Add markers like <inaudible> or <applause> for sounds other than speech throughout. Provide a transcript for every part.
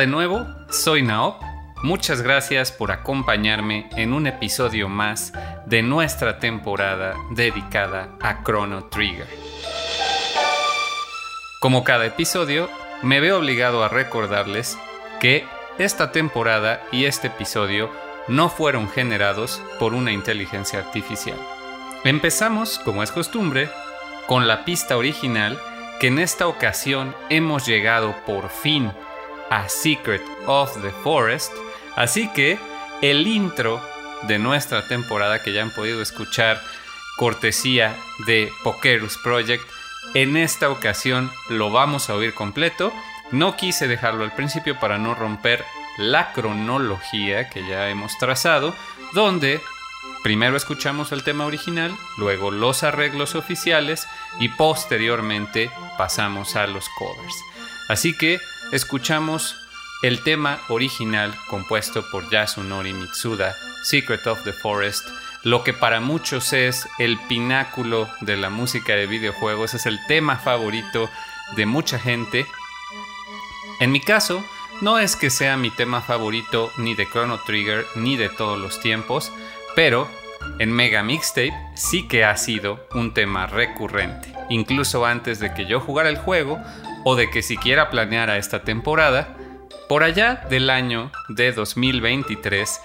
De nuevo, soy Naop. Muchas gracias por acompañarme en un episodio más de nuestra temporada dedicada a Chrono Trigger. Como cada episodio, me veo obligado a recordarles que esta temporada y este episodio no fueron generados por una inteligencia artificial. Empezamos, como es costumbre, con la pista original que en esta ocasión hemos llegado por fin a Secret of the Forest. Así que el intro de nuestra temporada que ya han podido escuchar, cortesía de Pokerus Project, en esta ocasión lo vamos a oír completo. No quise dejarlo al principio para no romper la cronología que ya hemos trazado, donde primero escuchamos el tema original, luego los arreglos oficiales y posteriormente pasamos a los covers. Así que escuchamos el tema original compuesto por Yasunori Mitsuda, Secret of the Forest, lo que para muchos es el pináculo de la música de videojuegos, es el tema favorito de mucha gente. En mi caso, no es que sea mi tema favorito ni de Chrono Trigger ni de todos los tiempos, pero en Mega Mixtape sí que ha sido un tema recurrente, incluso antes de que yo jugara el juego o de que siquiera planeara esta temporada. Por allá del año de 2023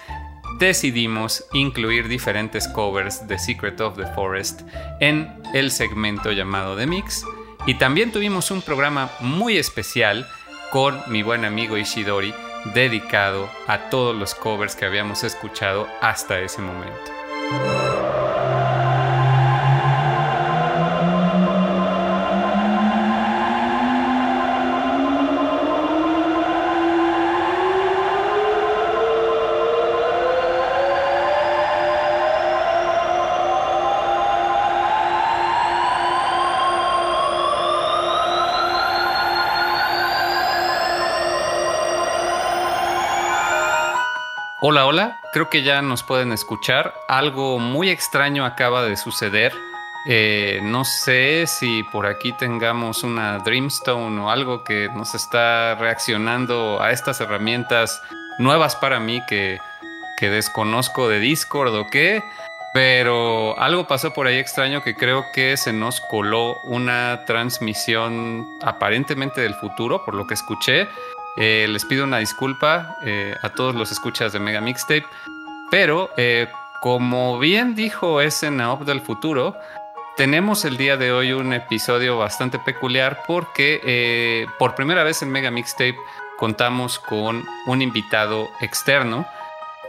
decidimos incluir diferentes covers de Secret of the Forest en el segmento llamado The Mix y también tuvimos un programa muy especial con mi buen amigo Ishidori dedicado a todos los covers que habíamos escuchado hasta ese momento. Creo que ya nos pueden escuchar. Algo muy extraño acaba de suceder. Eh, no sé si por aquí tengamos una Dreamstone o algo que nos está reaccionando a estas herramientas nuevas para mí que, que desconozco de Discord o qué. Pero algo pasó por ahí extraño que creo que se nos coló una transmisión aparentemente del futuro, por lo que escuché. Eh, les pido una disculpa eh, a todos los escuchas de Mega Mixtape, pero eh, como bien dijo ese Naop del futuro, tenemos el día de hoy un episodio bastante peculiar porque por primera vez en Mega Mixtape contamos con un invitado externo.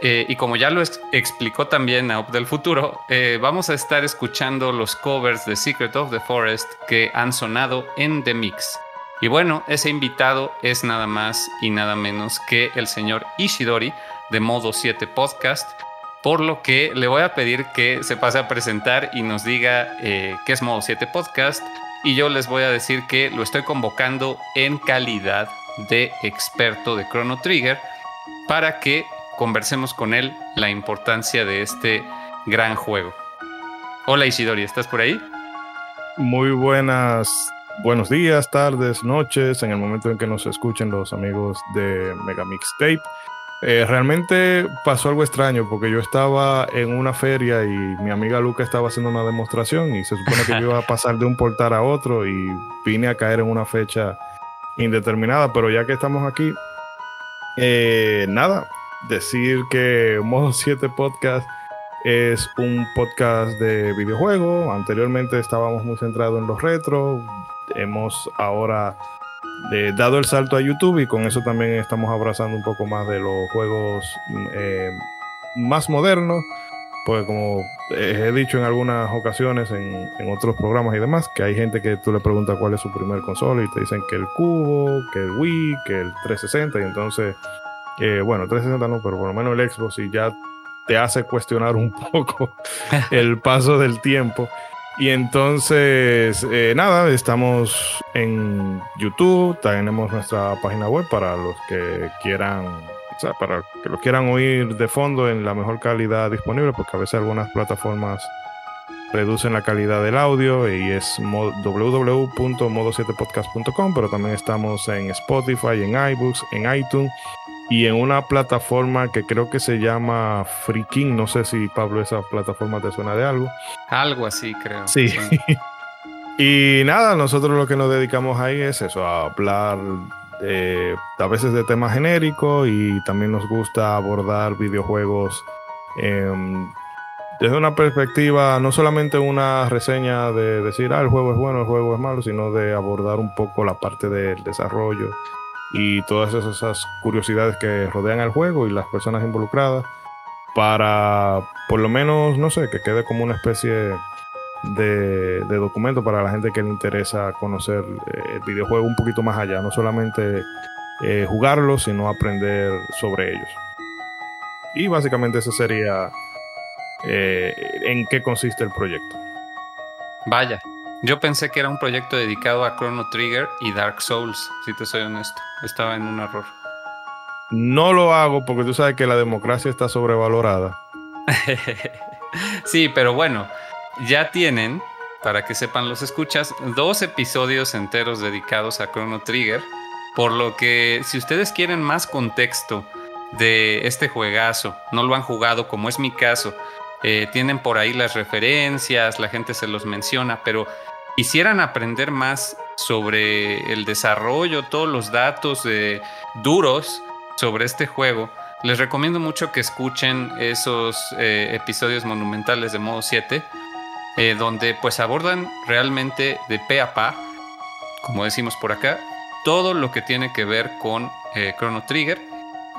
y como ya lo explicó también Naop del futuro, vamos a estar escuchando los covers de Secret of the Forest que han sonado en The Mix. Y bueno, ese invitado es nada más y nada menos que el señor Ishidori de Modo 7 Podcast, por lo que le voy a pedir que se pase a presentar y nos diga eh, qué es Modo 7 Podcast. Y yo les voy a decir que lo estoy convocando en calidad de experto de Chrono Trigger para que conversemos con él la importancia de este gran juego. Hola Ishidori, ¿estás por ahí? Muy buenas buenos días, tardes, noches, en el momento en que nos escuchen los amigos de Mega Mixtape. Eh, realmente pasó algo extraño porque yo estaba en una feria y mi amiga Luca estaba haciendo una demostración y se supone que yo iba a <laughs> pasar de un portal a otro y vine a caer en una fecha indeterminada, pero ya que estamos aquí, eh, nada, decir que <laughs> Modo 7 Podcast es un podcast de videojuegos. Anteriormente estábamos muy centrados en los retro, hemos ahora eh, dado el salto a YouTube y con eso también estamos abrazando un poco más de los juegos eh, más modernos. Pues como eh, he dicho en algunas ocasiones en, otros programas y demás, que hay gente que tú le preguntas cuál es su primer consola y te dicen que el Cubo, que el Wii, que el 360 y entonces, bueno, 360 no, pero por lo menos el Xbox y ya te hace cuestionar un <laughs> poco el paso del tiempo. Y entonces, eh, nada, estamos en YouTube, tenemos nuestra página web para los que quieran, o sea, para que lo quieran oír de fondo en la mejor calidad disponible, porque a veces algunas plataformas reducen la calidad del audio y es www.modo7podcast.com, pero también estamos en Spotify, en iBooks, en iTunes y en una plataforma que creo que se llama Freaking. No sé si Pablo esa plataforma te suena de algo. Algo así, creo. Sí. <laughs> y nada, nosotros lo que nos dedicamos ahí es eso, a hablar a veces de temas genéricos y también nos gusta abordar videojuegos em, desde una perspectiva, no solamente una reseña de decir, ah, el juego es bueno, el juego es malo, sino de abordar un poco la parte del desarrollo y todas esas curiosidades que rodean al juego y las personas involucradas para por lo menos, no sé, que quede como una especie de, documento para la gente que le interesa conocer eh, el videojuego un poquito más allá, no solamente eh, jugarlo, sino aprender sobre ellos. Y básicamente eso sería eh, en qué consiste el proyecto. Vaya, yo pensé que era un proyecto dedicado a Chrono Trigger y Dark Souls, si te soy honesto. Estaba en un error. No lo hago porque tú sabes que la democracia está sobrevalorada. <laughs> Sí, pero bueno, ya tienen, para que sepan los escuchas, dos episodios enteros dedicados a Chrono Trigger. Por lo que si ustedes quieren más contexto de este juegazo, no lo han jugado como es mi caso, eh, tienen por ahí las referencias, la gente se los menciona, pero quisieran aprender más sobre el desarrollo, todos los datos duros sobre este juego, les recomiendo mucho que escuchen esos eh, episodios monumentales de modo 7, eh, donde pues abordan realmente de pe a pa, como decimos por acá, todo lo que tiene que ver con Chrono Trigger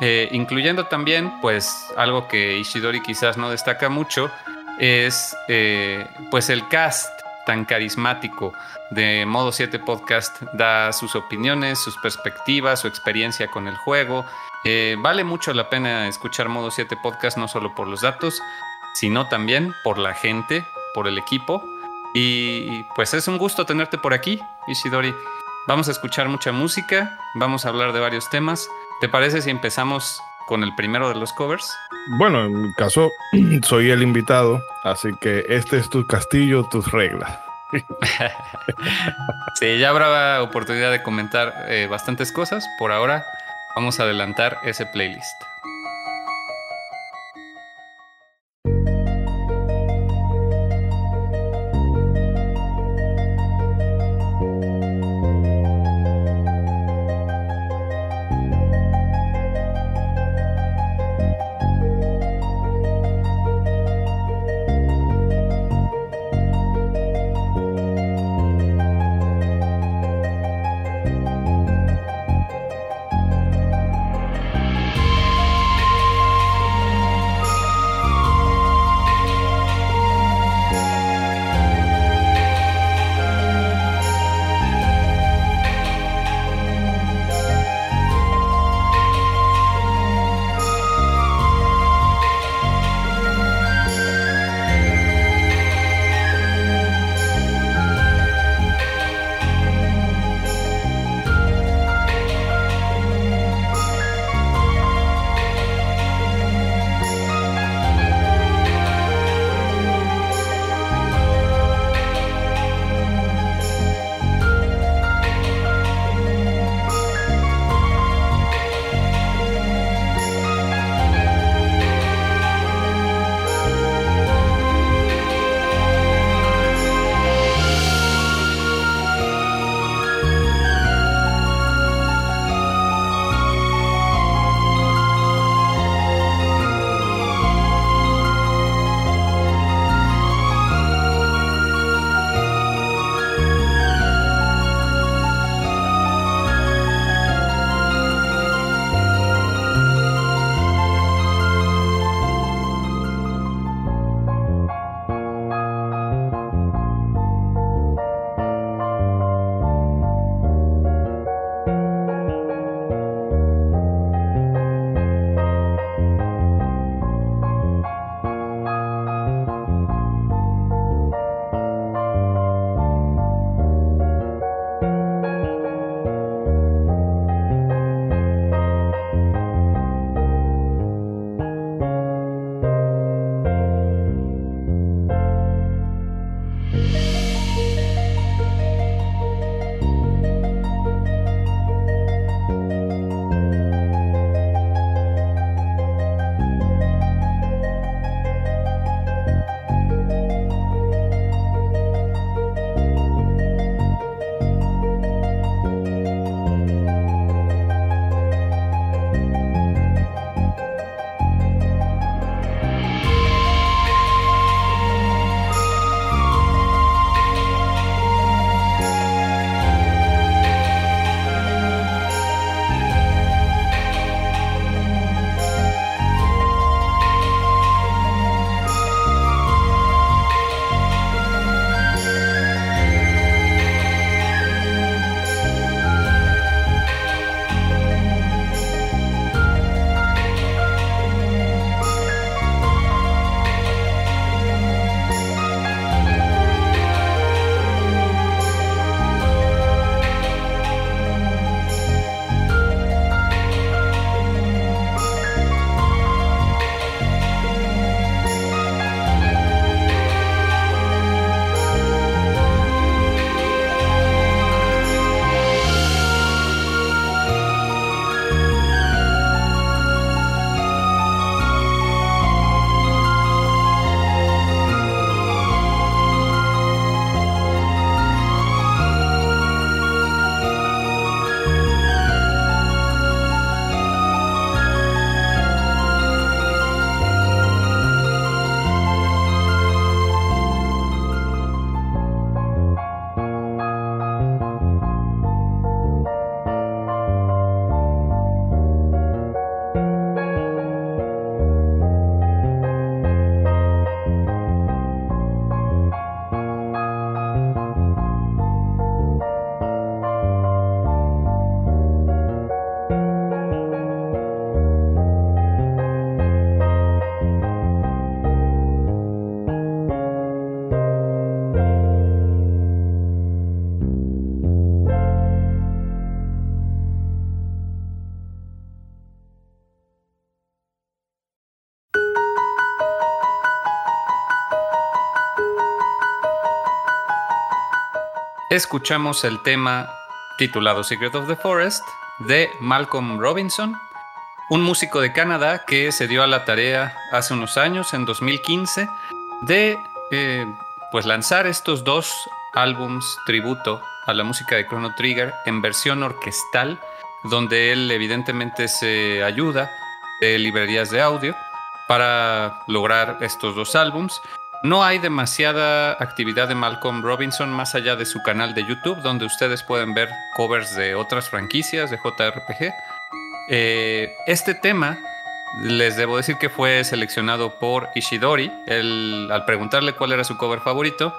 eh, incluyendo también, pues, algo que Ishidori quizás no destaca mucho, es eh, pues el cast tan carismático de Modo 7 Podcast da sus opiniones, sus perspectivas, su experiencia con el juego. Eh, vale mucho la pena escuchar Modo 7 Podcast no solo por los datos, sino también por la gente, por el equipo. Y pues es un gusto tenerte por aquí, Ishidori. Vamos a escuchar mucha música, vamos a hablar de varios temas. ¿Te parece si empezamos con el primero de los covers? Bueno, en mi caso, <clears throat> soy el invitado, así que este es tu castillo, tus reglas. <laughs> sí, ya habrá oportunidad de comentar eh, bastantes cosas. Por ahora, vamos a adelantar ese playlist. Escuchamos el tema titulado Secret of the Forest de Malcolm Robinson, un músico de Canadá que se dio a la tarea hace unos años, en 2015, de eh, pues lanzar estos dos álbums tributo a la música de Chrono Trigger en versión orquestal, donde él evidentemente se ayuda de librerías de audio para lograr estos dos álbums. No hay demasiada actividad de Malcolm Robinson más allá de su canal de YouTube, donde ustedes pueden ver covers de otras franquicias de JRPG. Eh, este tema les debo decir que fue seleccionado por Ishidori. al preguntarle cuál era su cover favorito,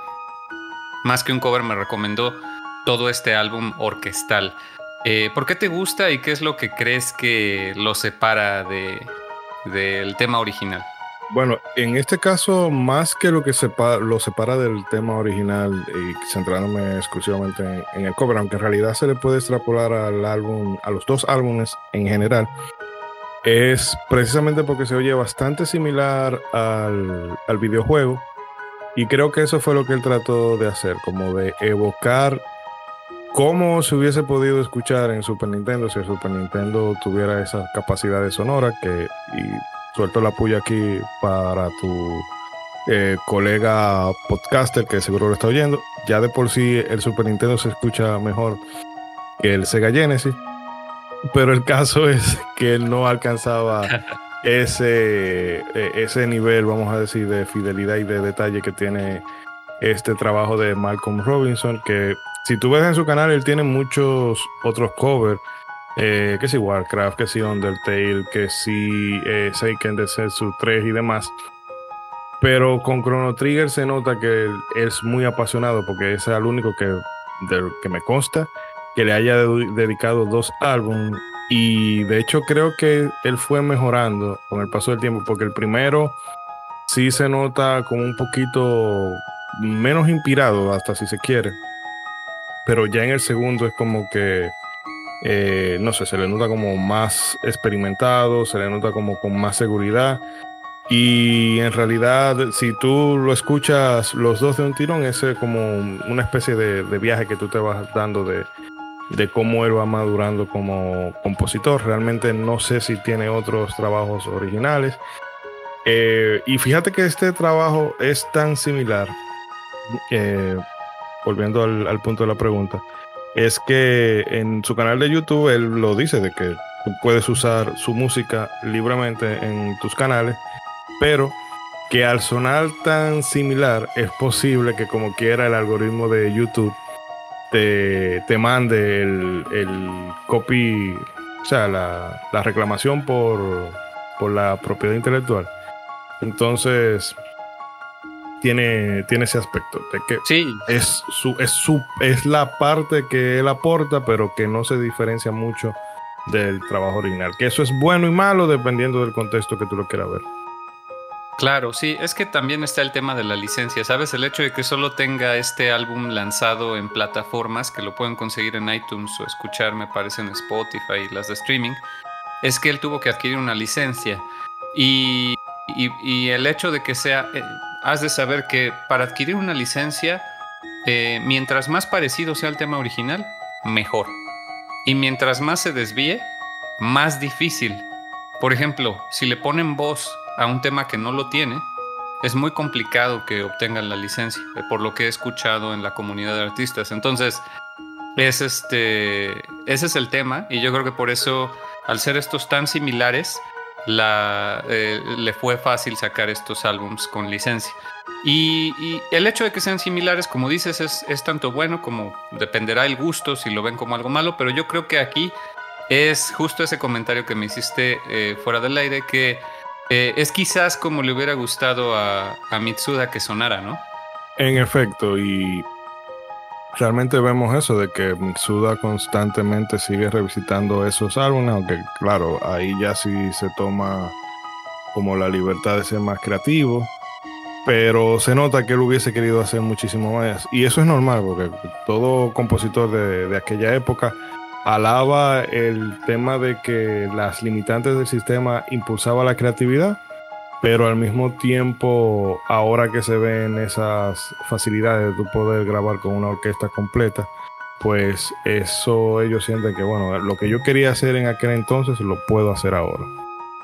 más que un cover me recomendó todo este álbum orquestal. Eh, ¿Por qué te gusta y qué es lo que crees que lo separa del tema original? Bueno, en este caso, más que lo que lo separa del tema original y centrándome exclusivamente en, el cover, aunque en realidad se le puede extrapolar al álbum, a los dos álbumes en general, es precisamente porque se oye bastante similar al, al videojuego. Y creo que eso fue lo que él trató de hacer, como de evocar cómo se hubiese podido escuchar en Super Nintendo si el Super Nintendo tuviera esa capacidad de sonora que y suelto la puya aquí para tu eh, colega podcaster que seguro lo está oyendo. Ya de por sí el Super Nintendo se escucha mejor que el Sega Genesis pero el caso <laughs> es que él no alcanzaba <laughs> ese, e, ese nivel, vamos a decir, de fidelidad y de detalle que tiene este trabajo de Malcolm Robinson, que si tú ves en su canal, él tiene muchos otros covers, eh, que si Warcraft, que si Undertale, que si eh, Seiken de Setsu 3 y demás. Pero con Chrono Trigger se nota que es muy apasionado porque es el único que, que me consta que le haya dedicado dos álbumes y de hecho creo que él fue mejorando con el paso del tiempo porque el primero sí se nota como un poquito menos inspirado hasta si se quiere pero ya en el segundo es como que eh, no sé, se le nota como más experimentado, se le nota como con más seguridad. Y en realidad, si tú lo escuchas los dos de un tirón, es como una especie de viaje que tú te vas dando de, de cómo él va madurando como compositor. Realmente no sé si tiene otros trabajos originales. Eh, y fíjate que este trabajo es tan similar, eh, volviendo al, punto de la pregunta, es que en su canal de YouTube él lo dice de que tú puedes usar su música libremente en tus canales, pero que al sonar tan similar es posible que como quiera el algoritmo de YouTube te, mande el, copy, o sea, la, reclamación por, por la propiedad intelectual. Entonces, tiene, tiene ese aspecto de que sí. es, su, es, su, es la parte que él aporta, pero que no se diferencia mucho del trabajo original. Que eso es bueno y malo dependiendo del contexto que tú lo quieras ver. Claro, sí, es que también está el tema de la licencia, ¿sabes? El hecho de que solo tenga este álbum lanzado en plataformas que lo pueden conseguir en iTunes o escuchar, me parece, en Spotify y las de streaming, es que él tuvo que adquirir una licencia. Y, el hecho de que sea, eh, has de saber que para adquirir una licencia, eh, mientras más parecido sea el tema original, mejor. Y mientras más se desvíe, más difícil. Por ejemplo, si le ponen voz a un tema que no lo tiene, es muy complicado que obtengan la licencia, eh, por lo que he escuchado en la comunidad de artistas. Entonces, es este, ese es el tema y yo creo que por eso, al ser estos tan similares, la, eh, le fue fácil sacar estos álbums con licencia. Y, el hecho de que sean similares, como dices, es, tanto bueno como dependerá el gusto si lo ven como algo malo, pero yo creo que aquí es justo ese comentario que me hiciste eh, fuera del aire que eh, es quizás como le hubiera gustado a, Mitsuda que sonara, ¿no? En efecto, y realmente vemos eso de que Mitsuda constantemente sigue revisitando esos álbumes, aunque claro, ahí ya sí se toma como la libertad de ser más creativo, pero se nota que él hubiese querido hacer muchísimo más. Y eso es normal, porque todo compositor de, de aquella época alaba el tema de que las limitantes del sistema impulsaba la creatividad pero al mismo tiempo, ahora que se ven esas facilidades de tu poder grabar con una orquesta completa, pues eso ellos sienten que, bueno, lo que yo quería hacer en aquel entonces lo puedo hacer ahora.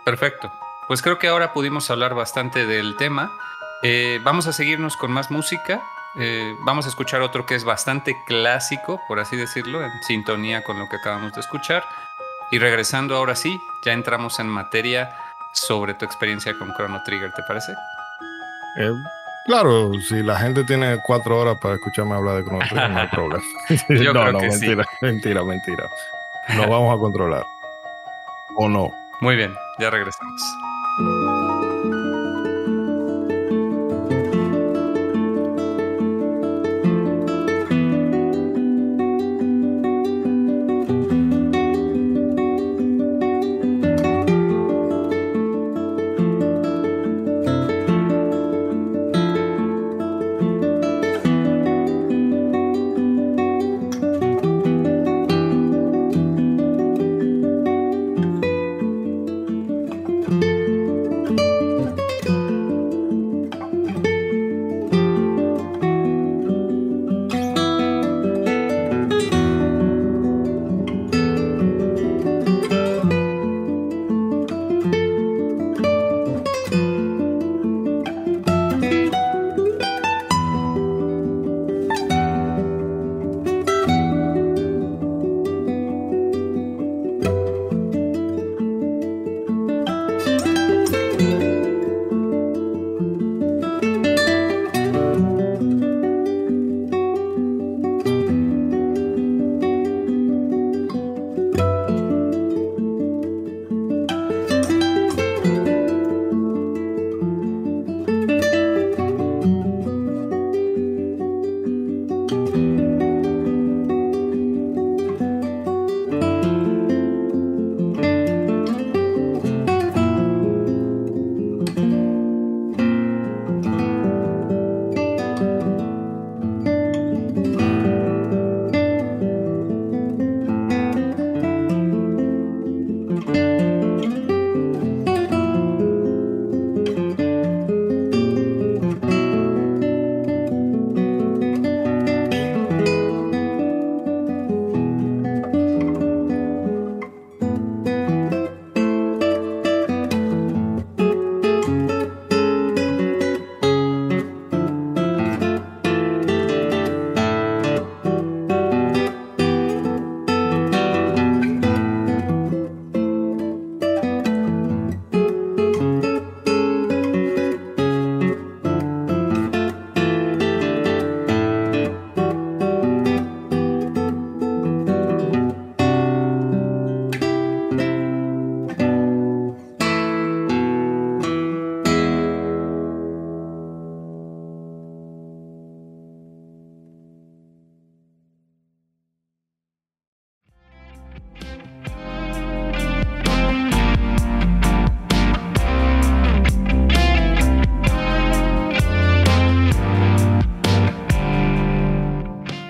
Perfecto. Pues creo que ahora pudimos hablar bastante del tema. Eh, vamos a seguirnos con más música. Eh, vamos a escuchar otro que es bastante clásico, por así decirlo, en sintonía con lo que acabamos de escuchar. Y regresando ahora sí, ya entramos en materia sobre tu experiencia con Chrono Trigger, ¿te parece? Eh, claro, si la gente tiene cuatro horas para escucharme hablar de Chrono Trigger, no hay problema. <laughs> <laughs> Yo no, creo no, que sí. mentira, <laughs> mentira, mentira. Nos vamos a controlar. ¿O no? Muy bien, ya regresamos.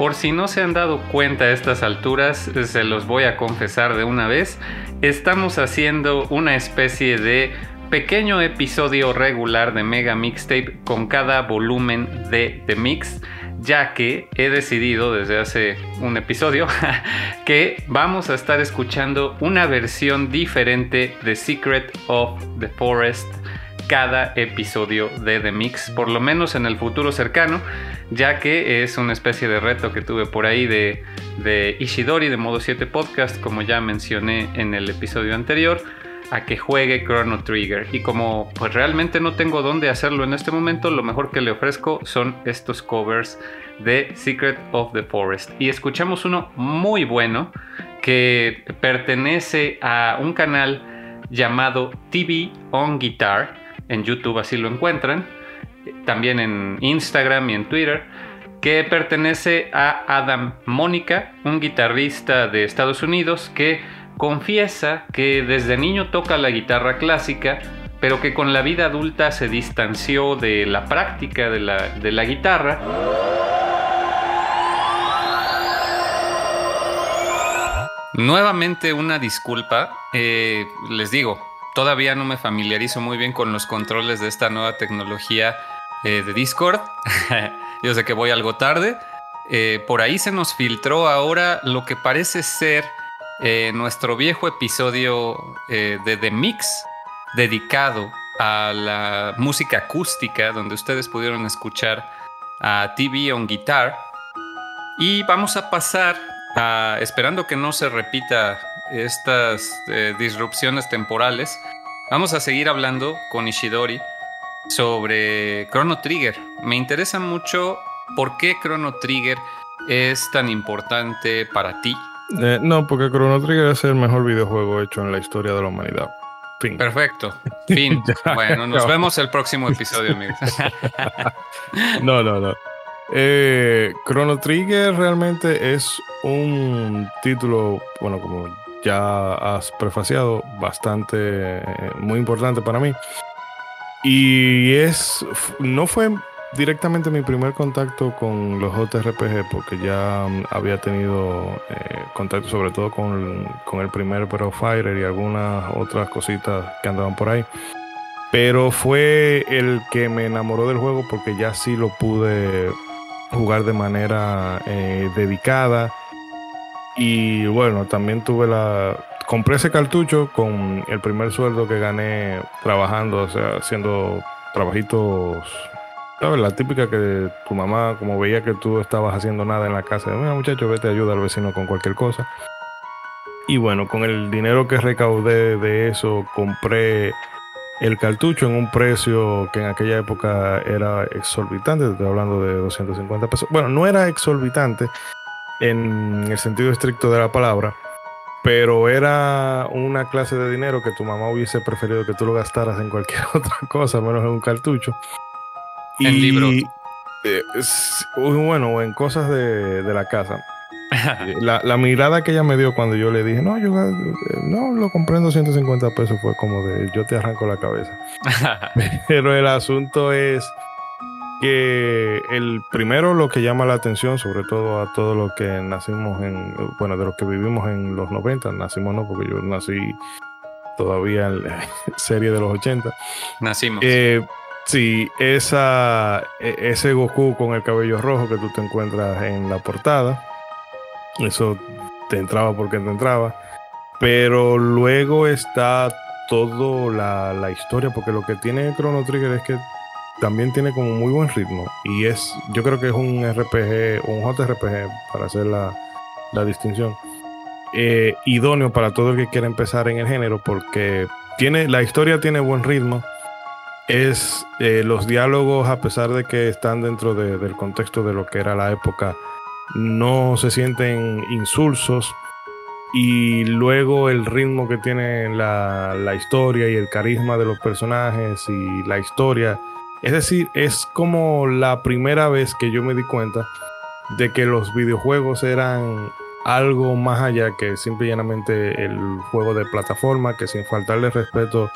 Por si no se han dado cuenta a estas alturas, se los voy a confesar de una vez, estamos haciendo una especie de pequeño episodio regular de Mega Mixtape con cada volumen de The Mix, ya que he decidido desde hace un episodio <laughs> que vamos a estar escuchando una versión diferente de Secret of the Forest cada episodio de The Mix, por lo menos en el futuro cercano, ya que es una especie de reto que tuve por ahí de, de Ishidori de Modo 7 Podcast, como ya mencioné en el episodio anterior, a que juegue Chrono Trigger. Y como pues realmente no tengo dónde hacerlo en este momento, lo mejor que le ofrezco son estos covers de Secret of the Forest. Y escuchamos uno muy bueno que pertenece a un canal llamado TV on Guitar en YouTube así lo encuentran, también en Instagram y en Twitter, que pertenece a Adam Mónica, un guitarrista de Estados Unidos que confiesa que desde niño toca la guitarra clásica, pero que con la vida adulta se distanció de la práctica de la, guitarra. Nuevamente una disculpa, eh, les digo, todavía no me familiarizo muy bien con los controles de esta nueva tecnología eh, de Discord. <laughs> Yo sé que voy algo tarde. Eh, por ahí se nos filtró ahora lo que parece ser eh, nuestro viejo episodio de The Mix dedicado a la música acústica, donde ustedes pudieron escuchar a TV on Guitar. Y vamos a pasar a, esperando que no se repita estas disrupciones temporales, vamos a seguir hablando con Ishidori sobre Chrono Trigger. Me interesa mucho por qué Chrono Trigger es tan importante para ti. Eh, no, porque Chrono Trigger es el mejor videojuego hecho en la historia de la humanidad. Fin. Perfecto. <laughs> Fin. bueno, nos vemos el próximo episodio, amigos. <laughs> no, no, no. Eh, Chrono Trigger realmente es un título, bueno, como ya has prefaciado, bastante, eh, muy importante para mí. Y es, no fue directamente mi primer contacto con los JRPG, porque ya mm, había tenido eh, contacto sobre todo con, el primer Pro Fighter y algunas otras cositas que andaban por ahí. Pero fue el que me enamoró del juego porque ya sí lo pude jugar de manera eh, dedicada. Y bueno, también tuve la, compré ese cartucho con el primer sueldo que gané trabajando, o sea, haciendo trabajitos. ¿Sabes? La típica que tu mamá, como veía que tú estabas haciendo nada en la casa, mira muchacho, vete, ayuda al vecino con cualquier cosa. Y bueno, con el dinero que recaudé de eso, compré el cartucho en un precio que en aquella época era exorbitante, estoy hablando de 250 pesos. Bueno, no era exorbitante en el sentido estricto de la palabra, pero era una clase de dinero que tu mamá hubiese preferido que tú lo gastaras en cualquier <laughs> otra cosa, menos en un cartucho. En y, libros. Eh, bueno, en cosas de, la casa. <laughs> la, mirada que ella me dio cuando yo le dije, no, yo eh, no lo compré en 250 pesos, fue como de yo te arranco la cabeza. <laughs> Pero el asunto es que el primero lo que llama la atención, sobre todo a todos los que nacimos en, bueno, de los que vivimos en los 90, nacimos no, porque yo nací todavía en la <laughs> serie de los 80. Nacimos. Eh, sí, esa, e, ese Goku con el cabello rojo que tú te encuentras en la portada, eso te entraba porque te entraba, pero luego está toda la, la historia, porque lo que tiene Chrono Trigger es que también tiene como muy buen ritmo y es, yo creo que es un RPG, un JRPG, para hacer la, distinción, eh, idóneo para todo el que quiera empezar en el género porque tiene, la historia tiene buen ritmo, es eh, los diálogos, a pesar de que están dentro del contexto de lo que era la época, no se sienten insulsos. Y luego el ritmo que tiene la, la historia y el carisma de los personajes y la historia es decir, es como la primera vez que yo me di cuenta de que los videojuegos eran algo más allá que simple y llanamente el juego de plataforma, que sin faltarle respeto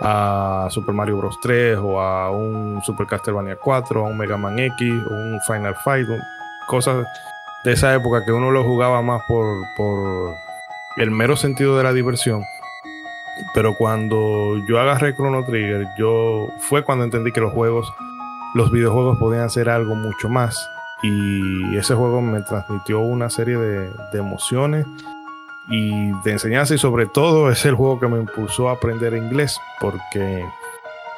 a Super Mario Bros. 3 o a un Super Castlevania 4, a un Mega Man X o un Final Fight, cosas de esa época que uno lo jugaba más por, por el mero sentido de la diversión pero cuando yo agarré Chrono Trigger, yo fue cuando entendí que los juegos, los videojuegos podían hacer algo mucho más. Y ese juego me transmitió una serie de, emociones y de enseñanza y sobre todo es el juego que me impulsó a aprender inglés porque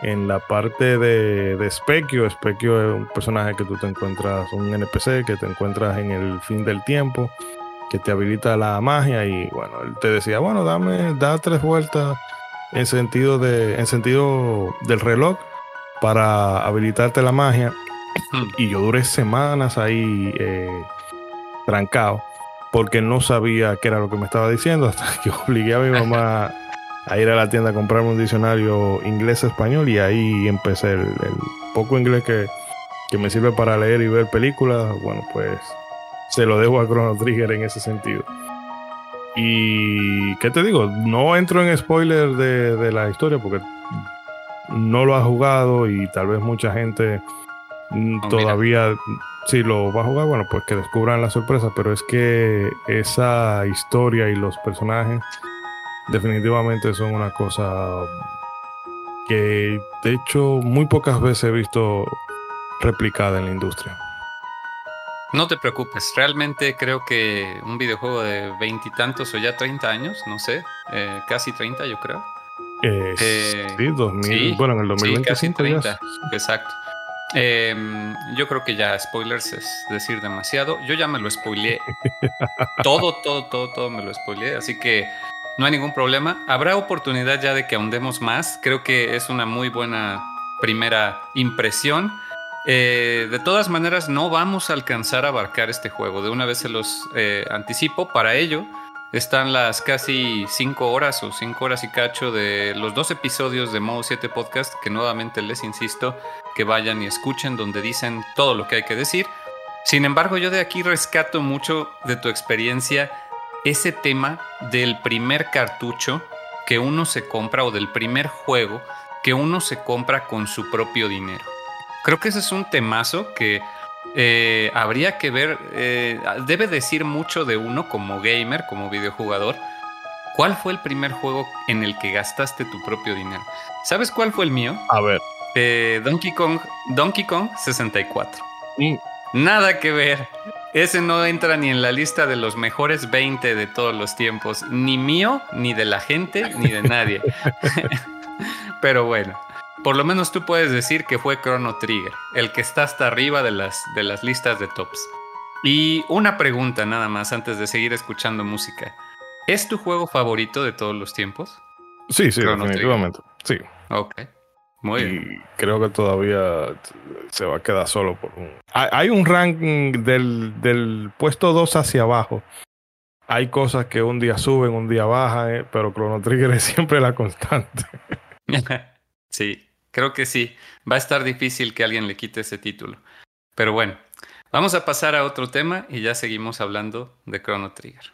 en la parte de, de Specchio, Specchio es un personaje que tú te encuentras, un NPC que te encuentras en el fin del tiempo que te habilita la magia y bueno, él te decía, bueno, dame, da tres vueltas en sentido de, en sentido del reloj para habilitarte la magia. Y yo duré semanas ahí eh, trancado porque no sabía qué era lo que me estaba diciendo hasta que <laughs> obligué a mi mamá a ir a la tienda a comprarme un diccionario inglés-español y ahí empecé el, el poco inglés que, que me sirve para leer y ver películas. Bueno, pues se lo dejo a Chrono Trigger en ese sentido. Y, ¿qué te digo? No entro en spoiler de, la historia porque no lo ha jugado y tal vez mucha gente todavía, si lo va a jugar, bueno, pues que descubran la sorpresa, pero es que esa historia y los personajes definitivamente son una cosa que de hecho muy pocas veces he visto replicada en la industria. No te preocupes, realmente creo que un videojuego de veintitantos o ya 30 años, no sé, eh, casi 30 yo creo. Eh, Eh, sí, 2000, bueno, en el Sí, 2025 casi ya 30, exacto. Em, yo creo que ya spoilers es decir demasiado. Yo ya me lo spoileé. <laughs> todo, todo, todo, todo me lo spoileé. Así que no hay ningún problema. Habrá oportunidad ya de que ahondemos más. Creo que es una muy buena primera impresión. Eh, de todas maneras, no vamos a alcanzar a abarcar este juego. De una vez se los eh, anticipo. Para ello, están las casi 5 horas o 5 horas y cacho de los dos episodios de Modo 7 Podcast, que nuevamente les insisto que vayan y escuchen, donde dicen todo lo que hay que decir. Sin embargo, yo de aquí rescato mucho de tu experiencia ese tema del primer cartucho que uno se compra o del primer juego que uno se compra con su propio dinero. Creo que ese es un temazo que eh, habría que ver, eh, debe decir mucho de uno como gamer, como videojugador. ¿Cuál fue el primer juego en el que gastaste tu propio dinero? ¿Sabes cuál fue el mío? A ver, Eh, Donkey Kong, Donkey Kong 64. mm, Nada que ver. Ese no entra ni en la lista de los mejores 20 de todos los tiempos. Ni mío, ni de la gente, ni de nadie. <laughs> Pero bueno, por lo menos tú puedes decir que fue Chrono Trigger, el que está hasta arriba de las, de las listas de tops. Y una pregunta nada más antes de seguir escuchando música. ¿Es tu juego favorito de todos los tiempos? sí, sí, Chrono definitivamente. Sí. Ok. Muy bien. Creo que todavía se va a quedar solo por un. Hay, un ranking del, del puesto 2 hacia abajo. Hay cosas que un día suben, un día bajan, eh, pero Chrono Trigger es siempre la constante. <laughs> sí, creo que sí. Va a estar difícil que alguien le quite ese título. Pero bueno, vamos a pasar a otro tema y ya seguimos hablando de Chrono Trigger.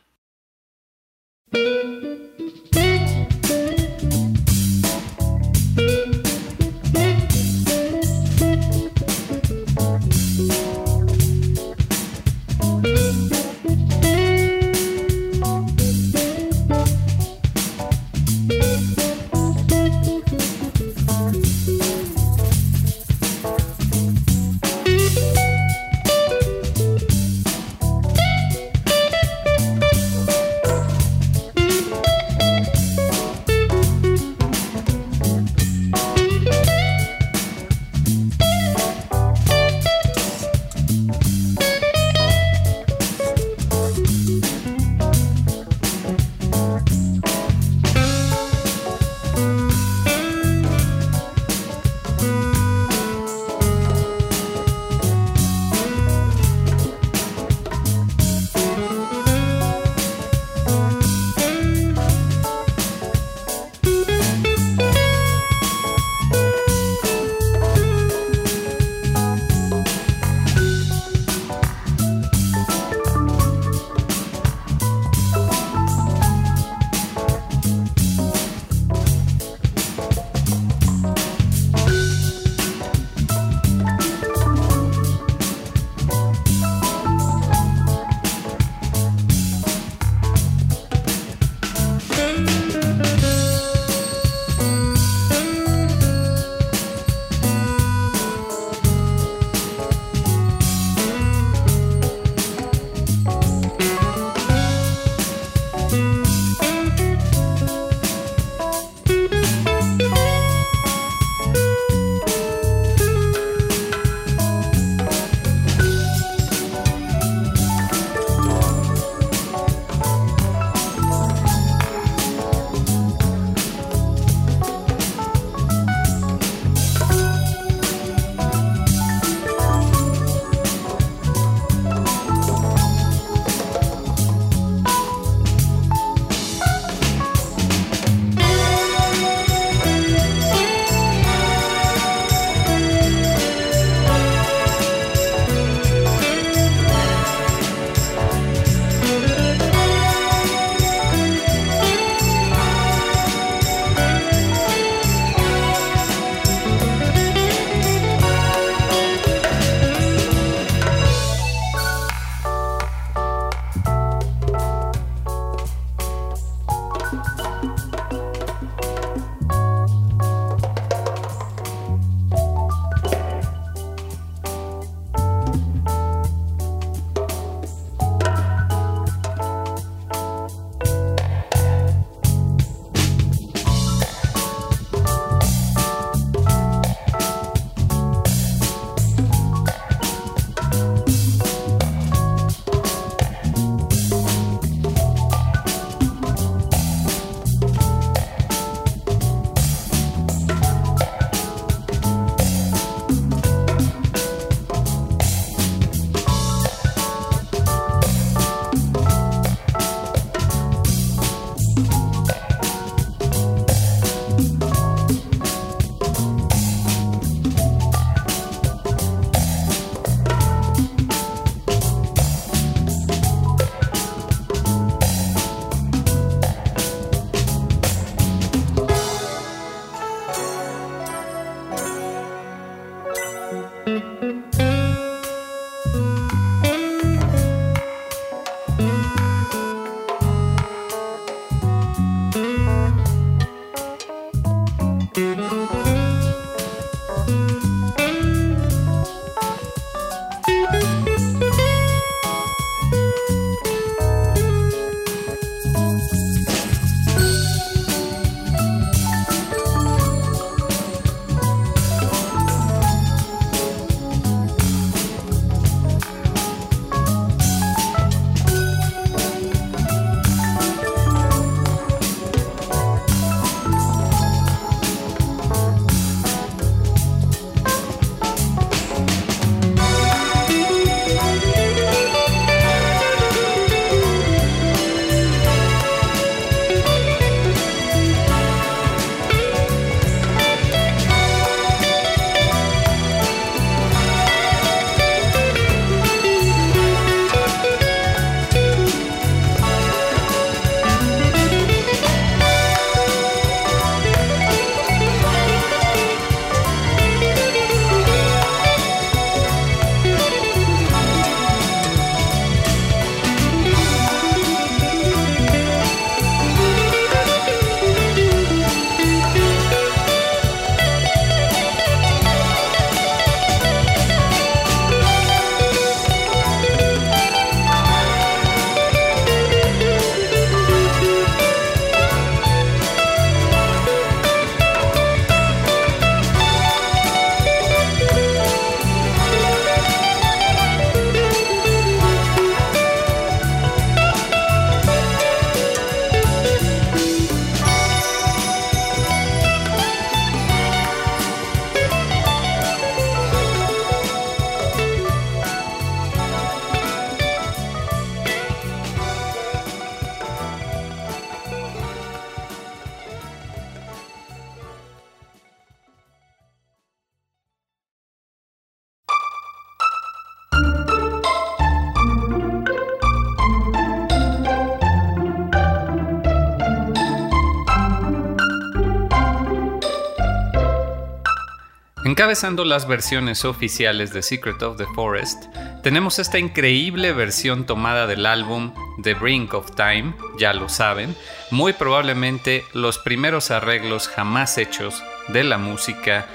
Encabezando las versiones oficiales de Secret of the Forest, tenemos esta increíble versión tomada del álbum The Brink of Time, ya lo saben, muy probablemente los primeros arreglos jamás hechos de la música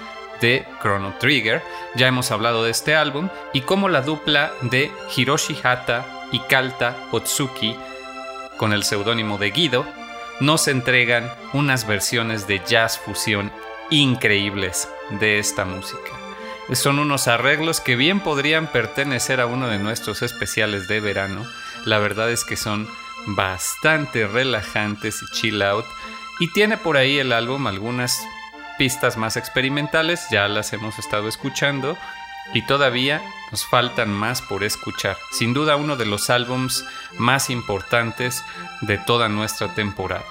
de Chrono Trigger. Ya hemos hablado de este álbum y cómo la dupla de Hiroshi Hata y Kalta Otsuki, con el seudónimo de Guido, nos entregan unas versiones de jazz fusión increíbles de esta música. Son unos arreglos que bien podrían pertenecer a uno de nuestros especiales de verano. La verdad es que son bastante relajantes y chill out. Y tiene por ahí el álbum algunas pistas más experimentales, ya las hemos estado escuchando. Y todavía nos faltan más por escuchar. Sin duda uno de los álbums más importantes de toda nuestra temporada.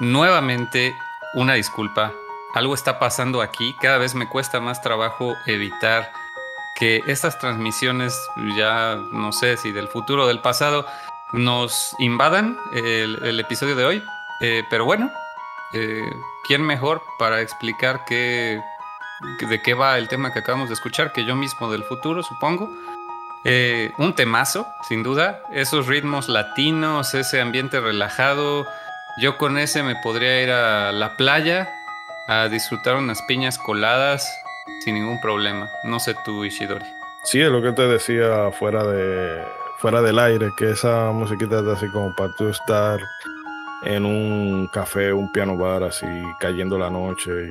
Nuevamente, una disculpa. Algo está pasando aquí. Cada vez me cuesta más trabajo evitar que estas transmisiones, ya no sé si del futuro o del pasado, nos invadan el, episodio de hoy. Eh, pero bueno, eh, ¿quién mejor para explicar qué, de qué va el tema que acabamos de escuchar que yo mismo del futuro, supongo? Eh, un temazo, sin duda. Esos ritmos latinos, ese ambiente relajado yo con ese me podría ir a la playa a disfrutar unas piñas coladas sin ningún problema. No sé tú, Ishidori. Sí, es lo que te decía fuera de fuera del aire, que esa musiquita es así como para tú estar en un café, un piano bar, así cayendo la noche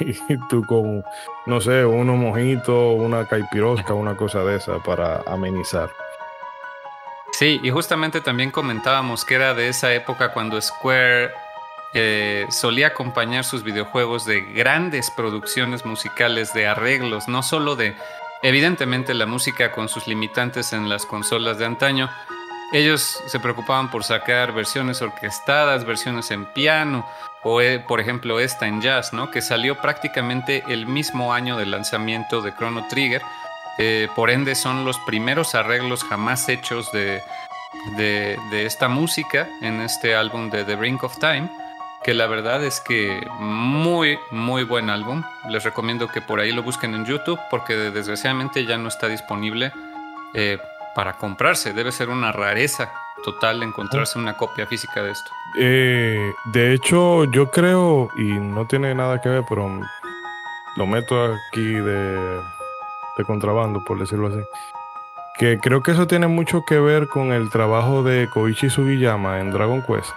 y, <laughs> y tú con, no sé, unos mojitos, una caipirosca, una cosa de esa para amenizar. Sí, y justamente también comentábamos que era de esa época cuando Square eh, solía acompañar sus videojuegos de grandes producciones musicales, de arreglos, no solo de, evidentemente, la música con sus limitantes en las consolas de antaño. Ellos se preocupaban por sacar versiones orquestadas, versiones en piano, o eh, por ejemplo esta en jazz, ¿no? que salió prácticamente el mismo año del lanzamiento de Chrono Trigger eh, por ende son los primeros arreglos jamás hechos de, de, esta música en este álbum de The Brink of Time, que la verdad es que muy, muy buen álbum. Les recomiendo que por ahí lo busquen en YouTube porque desgraciadamente ya no está disponible eh, para comprarse. Debe ser una rareza total encontrarse una copia física de esto. Eh, de hecho, yo creo, y no tiene nada que ver, pero lo meto aquí de de contrabando, por decirlo así. Que creo que eso tiene mucho que ver con el trabajo de Koichi Sugiyama en Dragon Quest.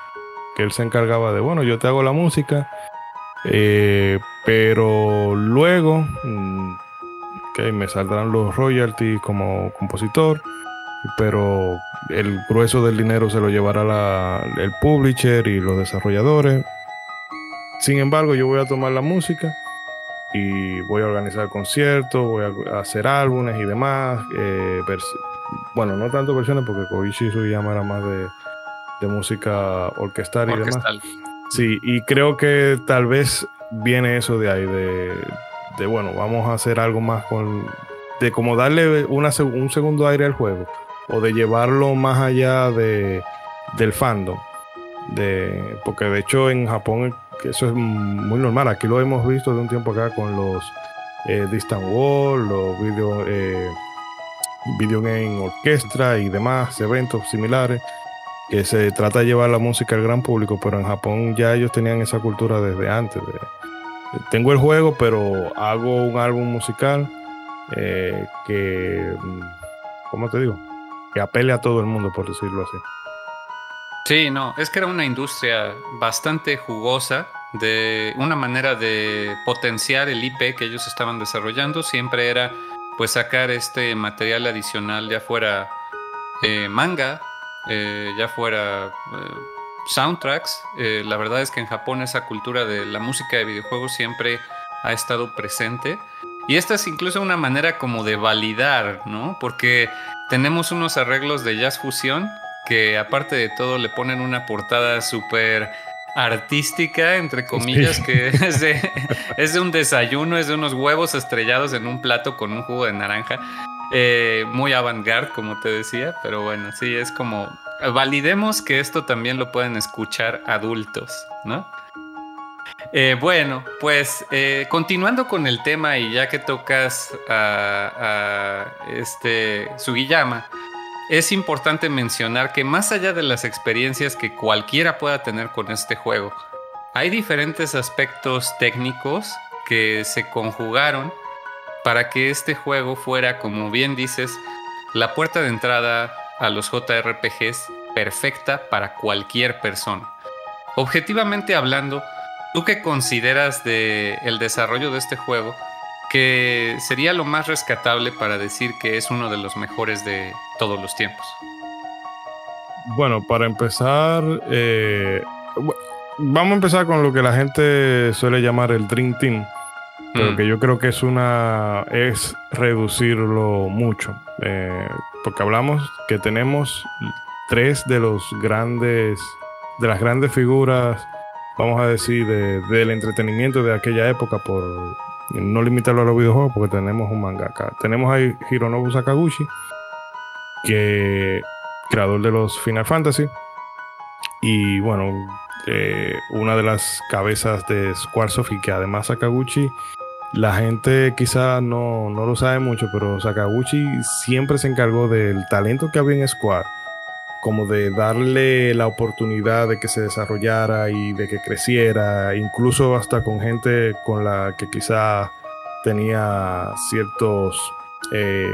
Que él se encargaba de, bueno, yo te hago la música, eh, pero luego mm, que me saldrán los royalties como compositor, pero el grueso del dinero se lo llevará el publisher y los desarrolladores. Sin embargo, yo voy a tomar la música y voy a organizar conciertos, voy a hacer álbumes y demás. Eh, bueno, no tanto versiones porque Koichi Sugiyama era más de, de música orquestal y demás. Sí, y creo que tal vez viene eso de ahí, de, de bueno, vamos a hacer algo más con, de como darle una, un segundo aire al juego, o de llevarlo más allá de, del fandom. De, porque de hecho en Japón eso es muy normal. Aquí lo hemos visto de un tiempo acá con los eh, Distant World, los video, eh, video game orquestra y demás eventos similares que se trata de llevar la música al gran público, pero en Japón ya ellos tenían esa cultura desde antes. tengo el juego, pero hago un álbum musical eh, que, ¿cómo te digo? Que apele a todo el mundo, por decirlo así. Sí, no, es que era una industria bastante jugosa, de una manera de potenciar el IP que ellos estaban desarrollando, siempre era pues sacar este material adicional, ya fuera eh, manga, eh, ya fuera eh, soundtracks. la verdad es que en Japón esa cultura de la música de videojuegos siempre ha estado presente. Y esta es incluso una manera como de validar, ¿no? Porque tenemos unos arreglos de jazz fusión que aparte de todo le ponen una portada súper artística, entre comillas, que <laughs> es de, es de un desayuno, es de unos huevos estrellados en un plato con un jugo de naranja. Eh, muy avant-garde, como te decía, pero bueno, sí, es como validemos que esto también lo pueden escuchar adultos, ¿no? Eh, bueno, pues eh, continuando con el tema y ya que tocas a, este Sugiyama, es importante mencionar que más allá de las experiencias que cualquiera pueda tener con este juego, hay diferentes aspectos técnicos que se conjugaron para que este juego fuera, como bien dices, la puerta de entrada a los JRPGs perfecta para cualquier persona. Objetivamente hablando, ¿tú qué consideras de el desarrollo de este juego que sería lo más rescatable para decir que es uno de los mejores de todos los tiempos? Bueno, para empezar, eh, vamos a empezar con lo que la gente suele llamar el Dream Team, pero mm. que yo creo que es una es reducirlo mucho, eh, porque hablamos que tenemos tres de los grandes, de las grandes figuras, vamos a decir, del entretenimiento de aquella época, por no limitarlo a los videojuegos, porque tenemos un mangaka. Tenemos ahí Hironobu Sakaguchi, que creador de los Final Fantasy, y bueno, eh, una de las cabezas de Squaresoft y que además Sakaguchi, la gente quizá no, no lo sabe mucho, pero Sakaguchi siempre se encargó del talento que había en Square, como de darle la oportunidad de que se desarrollara y de que creciera, incluso hasta con gente con la que quizá tenía ciertos, eh,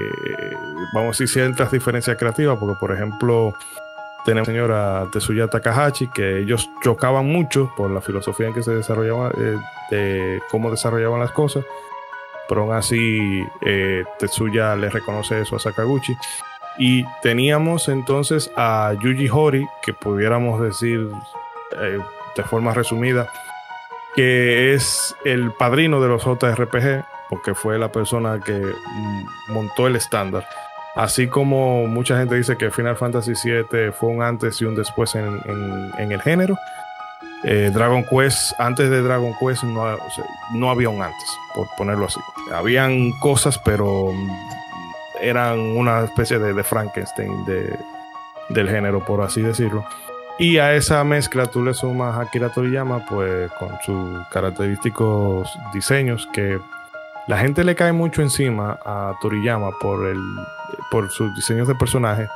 vamos a decir, ciertas diferencias creativas, porque por ejemplo, tenemos a señora Tetsuya Takahashi, que ellos chocaban mucho por la filosofía en que se desarrollaba, eh, de cómo desarrollaban las cosas, pero aún así eh, Tetsuya le reconoce eso a Sakaguchi. Y teníamos entonces a Yuji Hori, que pudiéramos decir eh, de forma resumida, que es el padrino de los JRPG, porque fue la persona que montó el estándar. Así como mucha gente dice que Final Fantasy VII fue un antes y un después en, el género, eh, Dragon Quest, antes de Dragon Quest no, no, había un antes, por ponerlo así. Habían cosas, pero eran una especie de, Frankenstein del género, por así decirlo. Y a esa mezcla tú le sumas a Akira Toriyama, pues con sus característicos diseños que la gente le cae mucho encima a Toriyama por, el, por sus diseños de personajes.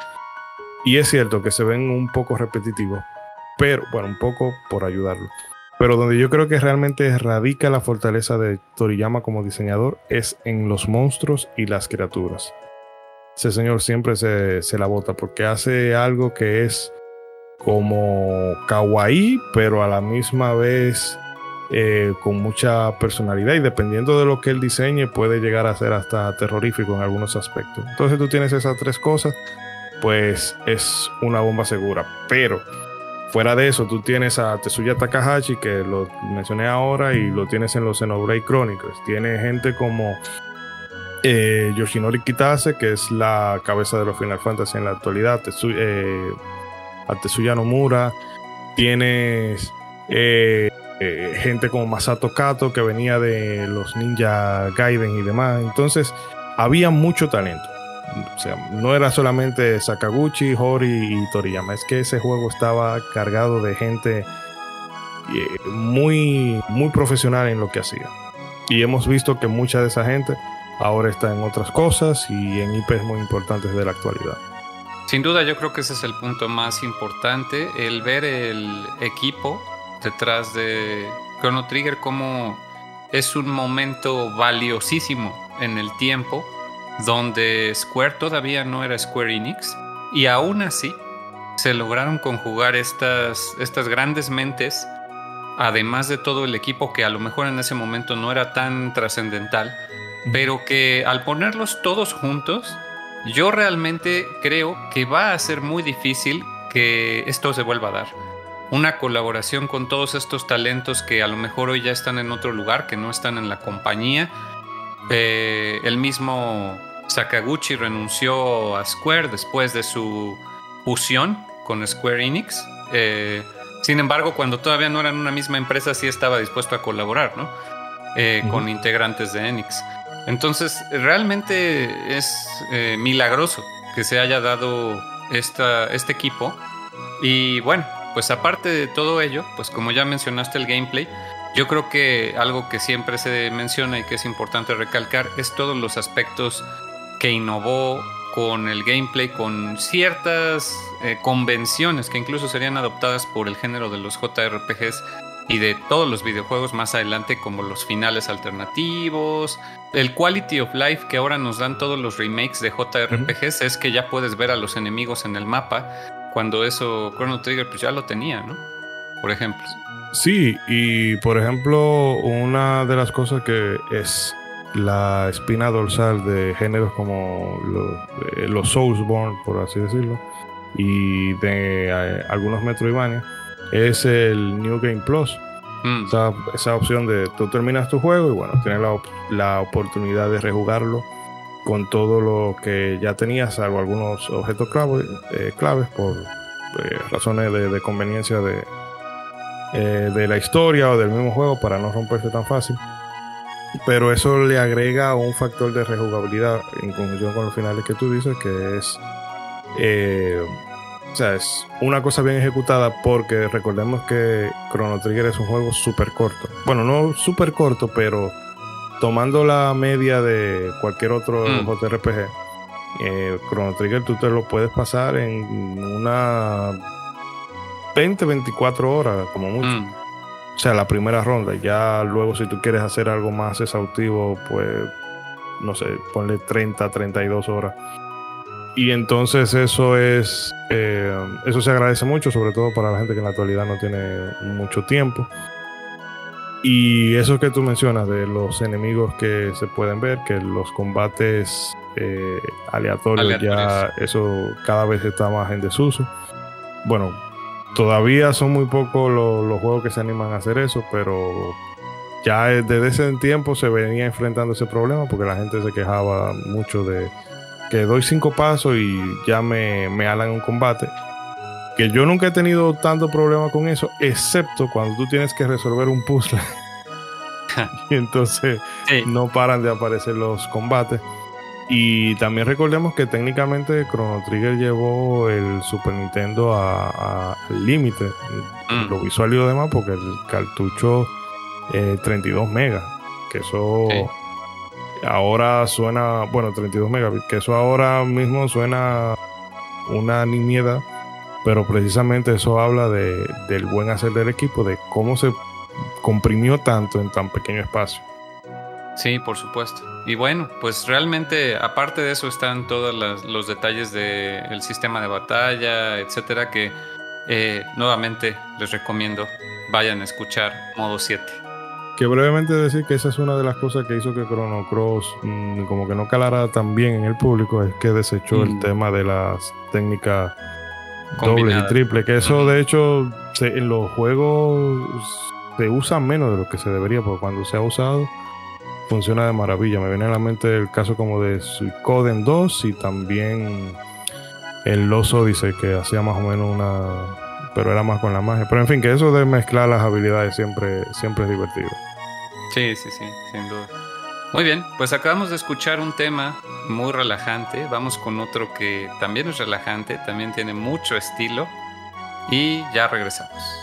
Y es cierto que se ven un poco repetitivos, pero bueno, un poco por ayudarlo. Pero donde yo creo que realmente radica la fortaleza de Toriyama como diseñador es en los monstruos y las criaturas. Ese señor siempre se, la bota porque hace algo que es como kawaii, pero a la misma vez eh, con mucha personalidad y dependiendo de lo que él diseñe puede llegar a ser hasta terrorífico en algunos aspectos. Entonces tú tienes esas tres cosas, pues es una bomba segura. Pero fuera de eso, tú tienes a Tetsuya Takahashi, que lo mencioné ahora, y lo tienes en los Xenoblade Chronicles. Tiene gente como eh, Yoshinori Kitase, que es la cabeza de los Final Fantasy en la actualidad, eh, a Tetsuya Nomura. Tienes eh, eh, gente como Masato Kato que venía de los Ninja Gaiden y demás. Entonces, había mucho talento. O sea, no era solamente Sakaguchi, Hori y Toriyama, es que ese juego estaba cargado de gente muy, muy profesional en lo que hacía. Y hemos visto que mucha de esa gente ahora está en otras cosas y en IPs muy importantes de la actualidad. Sin duda yo creo que ese es el punto más importante, el ver el equipo detrás de Chrono Trigger como es un momento valiosísimo en el tiempo donde Square todavía no era Square Enix y aún así se lograron conjugar estas, estas grandes mentes, además de todo el equipo que a lo mejor en ese momento no era tan trascendental, pero que al ponerlos todos juntos, yo realmente creo que va a ser muy difícil que esto se vuelva a dar una colaboración con todos estos talentos que a lo mejor hoy ya están en otro lugar, que no están en la compañía. Eh, el mismo Sakaguchi renunció a Square después de su fusión con Square Enix. Eh, sin embargo, cuando todavía no eran una misma empresa, sí estaba dispuesto a colaborar, ¿no? Eh, con integrantes de Enix. Entonces, realmente es eh, milagroso que se haya dado esta, este equipo. Y bueno, pues aparte de todo ello, pues como ya mencionaste el gameplay, yo creo que algo que siempre se menciona y que es importante recalcar es todos los aspectos que innovó con el gameplay, con ciertas eh, convenciones que incluso serían adoptadas por el género de los JRPGs y de todos los videojuegos más adelante, como los finales alternativos, el quality of life que ahora nos dan todos los remakes de JRPGs es que ya puedes ver a los enemigos en el mapa, cuando eso Chrono Trigger pues ya lo tenía, ¿no? Por ejemplo. Sí, y por ejemplo, una de las cosas que es la espina dorsal de géneros como los, los Soulsborne, por así decirlo, y de eh, algunos Metroidvania, es el New Game Plus. Mm. Esa, opción de tú terminas tu juego y bueno, tienes la, la oportunidad de rejugarlo con todo lo que ya tenías, salvo algunos objetos clave- eh, claves por eh, razones de, conveniencia de, eh, de la historia o del mismo juego para no romperse tan fácil. Pero eso le agrega un factor de rejugabilidad en conjunción con los finales que tú dices, que es, o sea, es una cosa bien ejecutada porque recordemos que Chrono Trigger es un juego súper corto. Bueno, no súper corto, pero tomando la media de cualquier otro Mm. JRPG, eh, Chrono Trigger tú te lo puedes pasar en una 20, 24 horas, como mucho. Mm. O sea, la primera ronda. Ya luego, si tú quieres hacer algo más exhaustivo, pues, no sé, ponle 30, 32 horas. Y entonces eso es, eh, eso se agradece mucho, sobre todo para la gente que en la actualidad no tiene mucho tiempo. Y eso que tú mencionas de los enemigos que se pueden ver, que los combates eh, aleatorios, ya eso cada vez está más en desuso. Bueno, todavía son muy pocos lo- los juegos que se animan a hacer eso, pero ya desde ese tiempo se venía enfrentando ese problema porque la gente se quejaba mucho de que doy cinco pasos y ya me, me alan un combate. Que yo nunca he tenido tanto problema con eso, excepto cuando tú tienes que resolver un puzzle. <laughs> y entonces Sí. no paran de aparecer los combates. Y también recordemos que técnicamente Chrono Trigger llevó el Super Nintendo al límite, Mm. lo visual y lo demás, porque el cartucho eh, 32 megas, que eso Sí. Ahora suena, bueno, 32 megabits, que eso ahora mismo suena una nimiedad, pero precisamente eso habla de, del buen hacer del equipo, de cómo se comprimió tanto en tan pequeño espacio. Sí, por supuesto. Y bueno, pues realmente aparte de eso están todos los detalles del sistema de batalla, etcétera, que eh, nuevamente les recomiendo vayan a escuchar modo 7. Que brevemente decir que esa es una de las cosas que hizo que Chrono Cross mm, como que no calara tan bien en el público, es que desechó el Mm. tema de las técnicas dobles y Combinadas. triple, que eso de hecho se- en los juegos se usa menos de lo que se debería, porque cuando se ha usado funciona de maravilla. Me viene a la mente el caso como de Suicoden 2 y también el Lost Odyssey, que hacía más o menos una... pero era más con la magia. Pero en fin, que eso de mezclar las habilidades siempre, siempre es divertido. Sí, sí, sí, sin duda. Muy bien, pues acabamos de escuchar un tema muy relajante. Vamos con otro que también es relajante, también tiene mucho estilo. Y ya regresamos.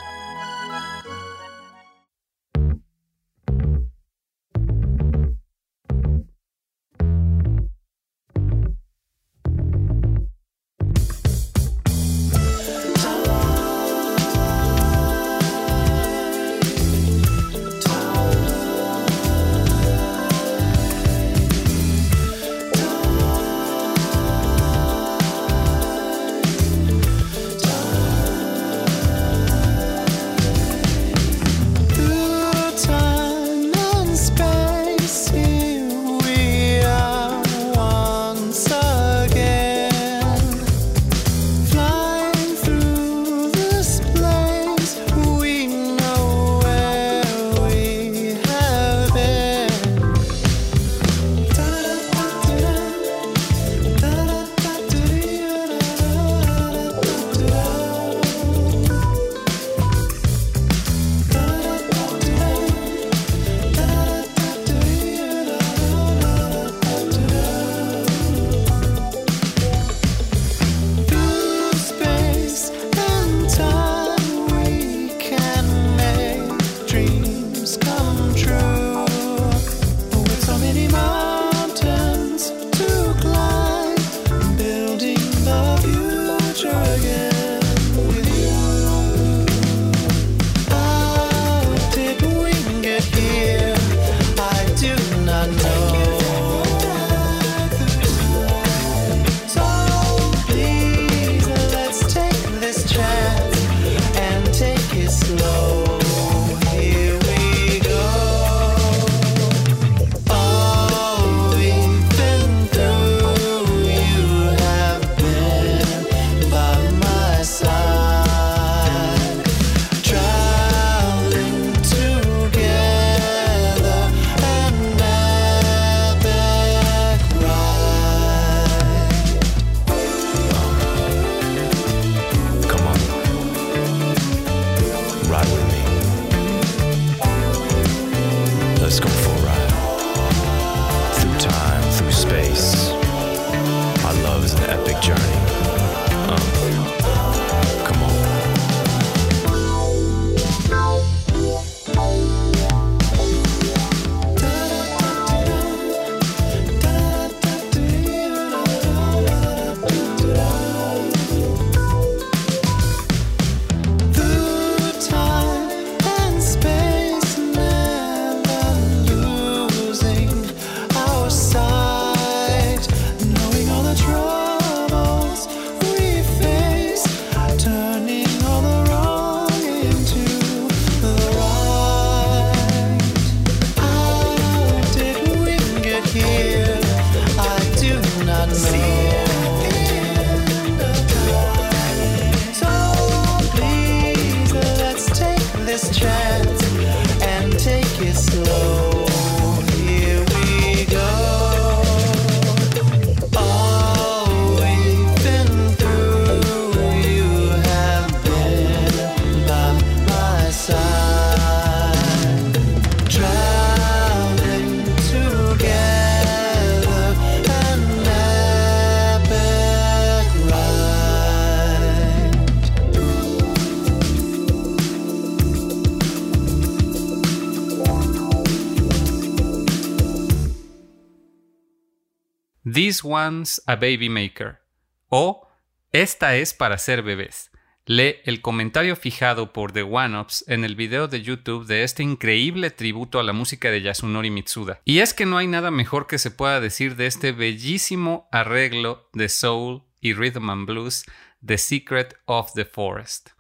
This One's a Baby Maker o Esta es para ser bebés. Lee el comentario fijado por The One-Ups en el video de YouTube de este increíble tributo a la música de Yasunori Mitsuda. Y es que no hay nada mejor que se pueda decir de este bellísimo arreglo de soul y rhythm and blues, The Secret of the Forest,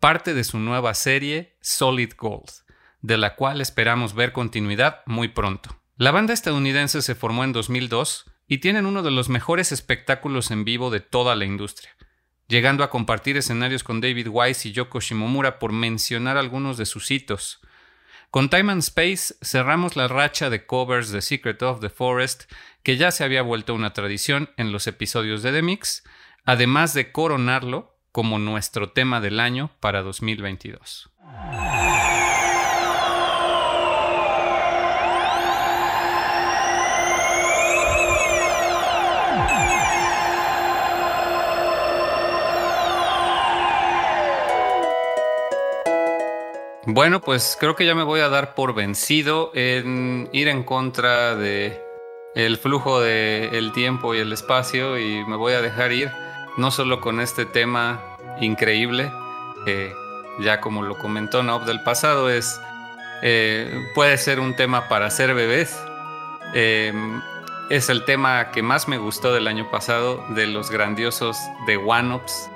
parte de su nueva serie Solid Gold, de la cual esperamos ver continuidad muy pronto. La banda estadounidense se formó en 2002 y tienen uno de los mejores espectáculos en vivo de toda la industria llegando a compartir escenarios con David Wise y Yoko Shimomura por mencionar algunos de sus hitos. Con Time and Space cerramos la racha de covers de Secret of the Forest, que ya se había vuelto una tradición en los episodios de The Mix, además de coronarlo como nuestro tema del año para 2022. Bueno, pues creo que ya me voy a dar por vencido en ir en contra de el flujo del tiempo y el espacio y me voy a dejar ir no solo con este tema increíble que ya como lo comentó Nob del pasado es eh, puede ser un tema para ser bebés. Em, es el tema que más me gustó del año pasado de los grandiosos de One Ups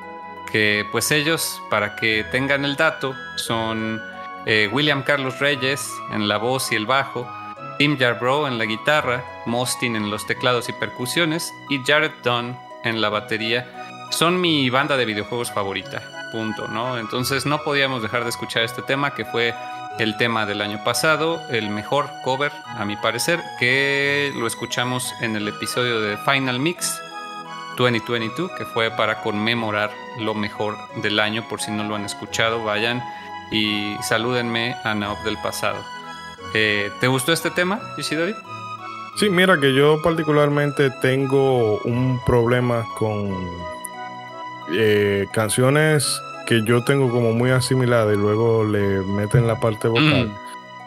que pues ellos para que tengan el dato son eh, William Carlos Reyes en la voz y el bajo, Tim Yarbrough en la guitarra, Mostin en los teclados y percusiones y Jared Dunn en la batería, son mi banda de videojuegos favorita. Punto, ¿no? Entonces no podíamos dejar de escuchar este tema que fue el tema del año pasado, el mejor cover, a mi parecer, que lo escuchamos en el episodio de Final Mix 2022, que fue para conmemorar lo mejor del año. Por si no lo han escuchado, vayan y salúdenme a Naop del pasado. Eh, ¿Te gustó este tema, Ishidori? Sí, mira que yo particularmente tengo un problema con eh, canciones que yo tengo como muy asimiladas y luego le meten la parte vocal. Mm.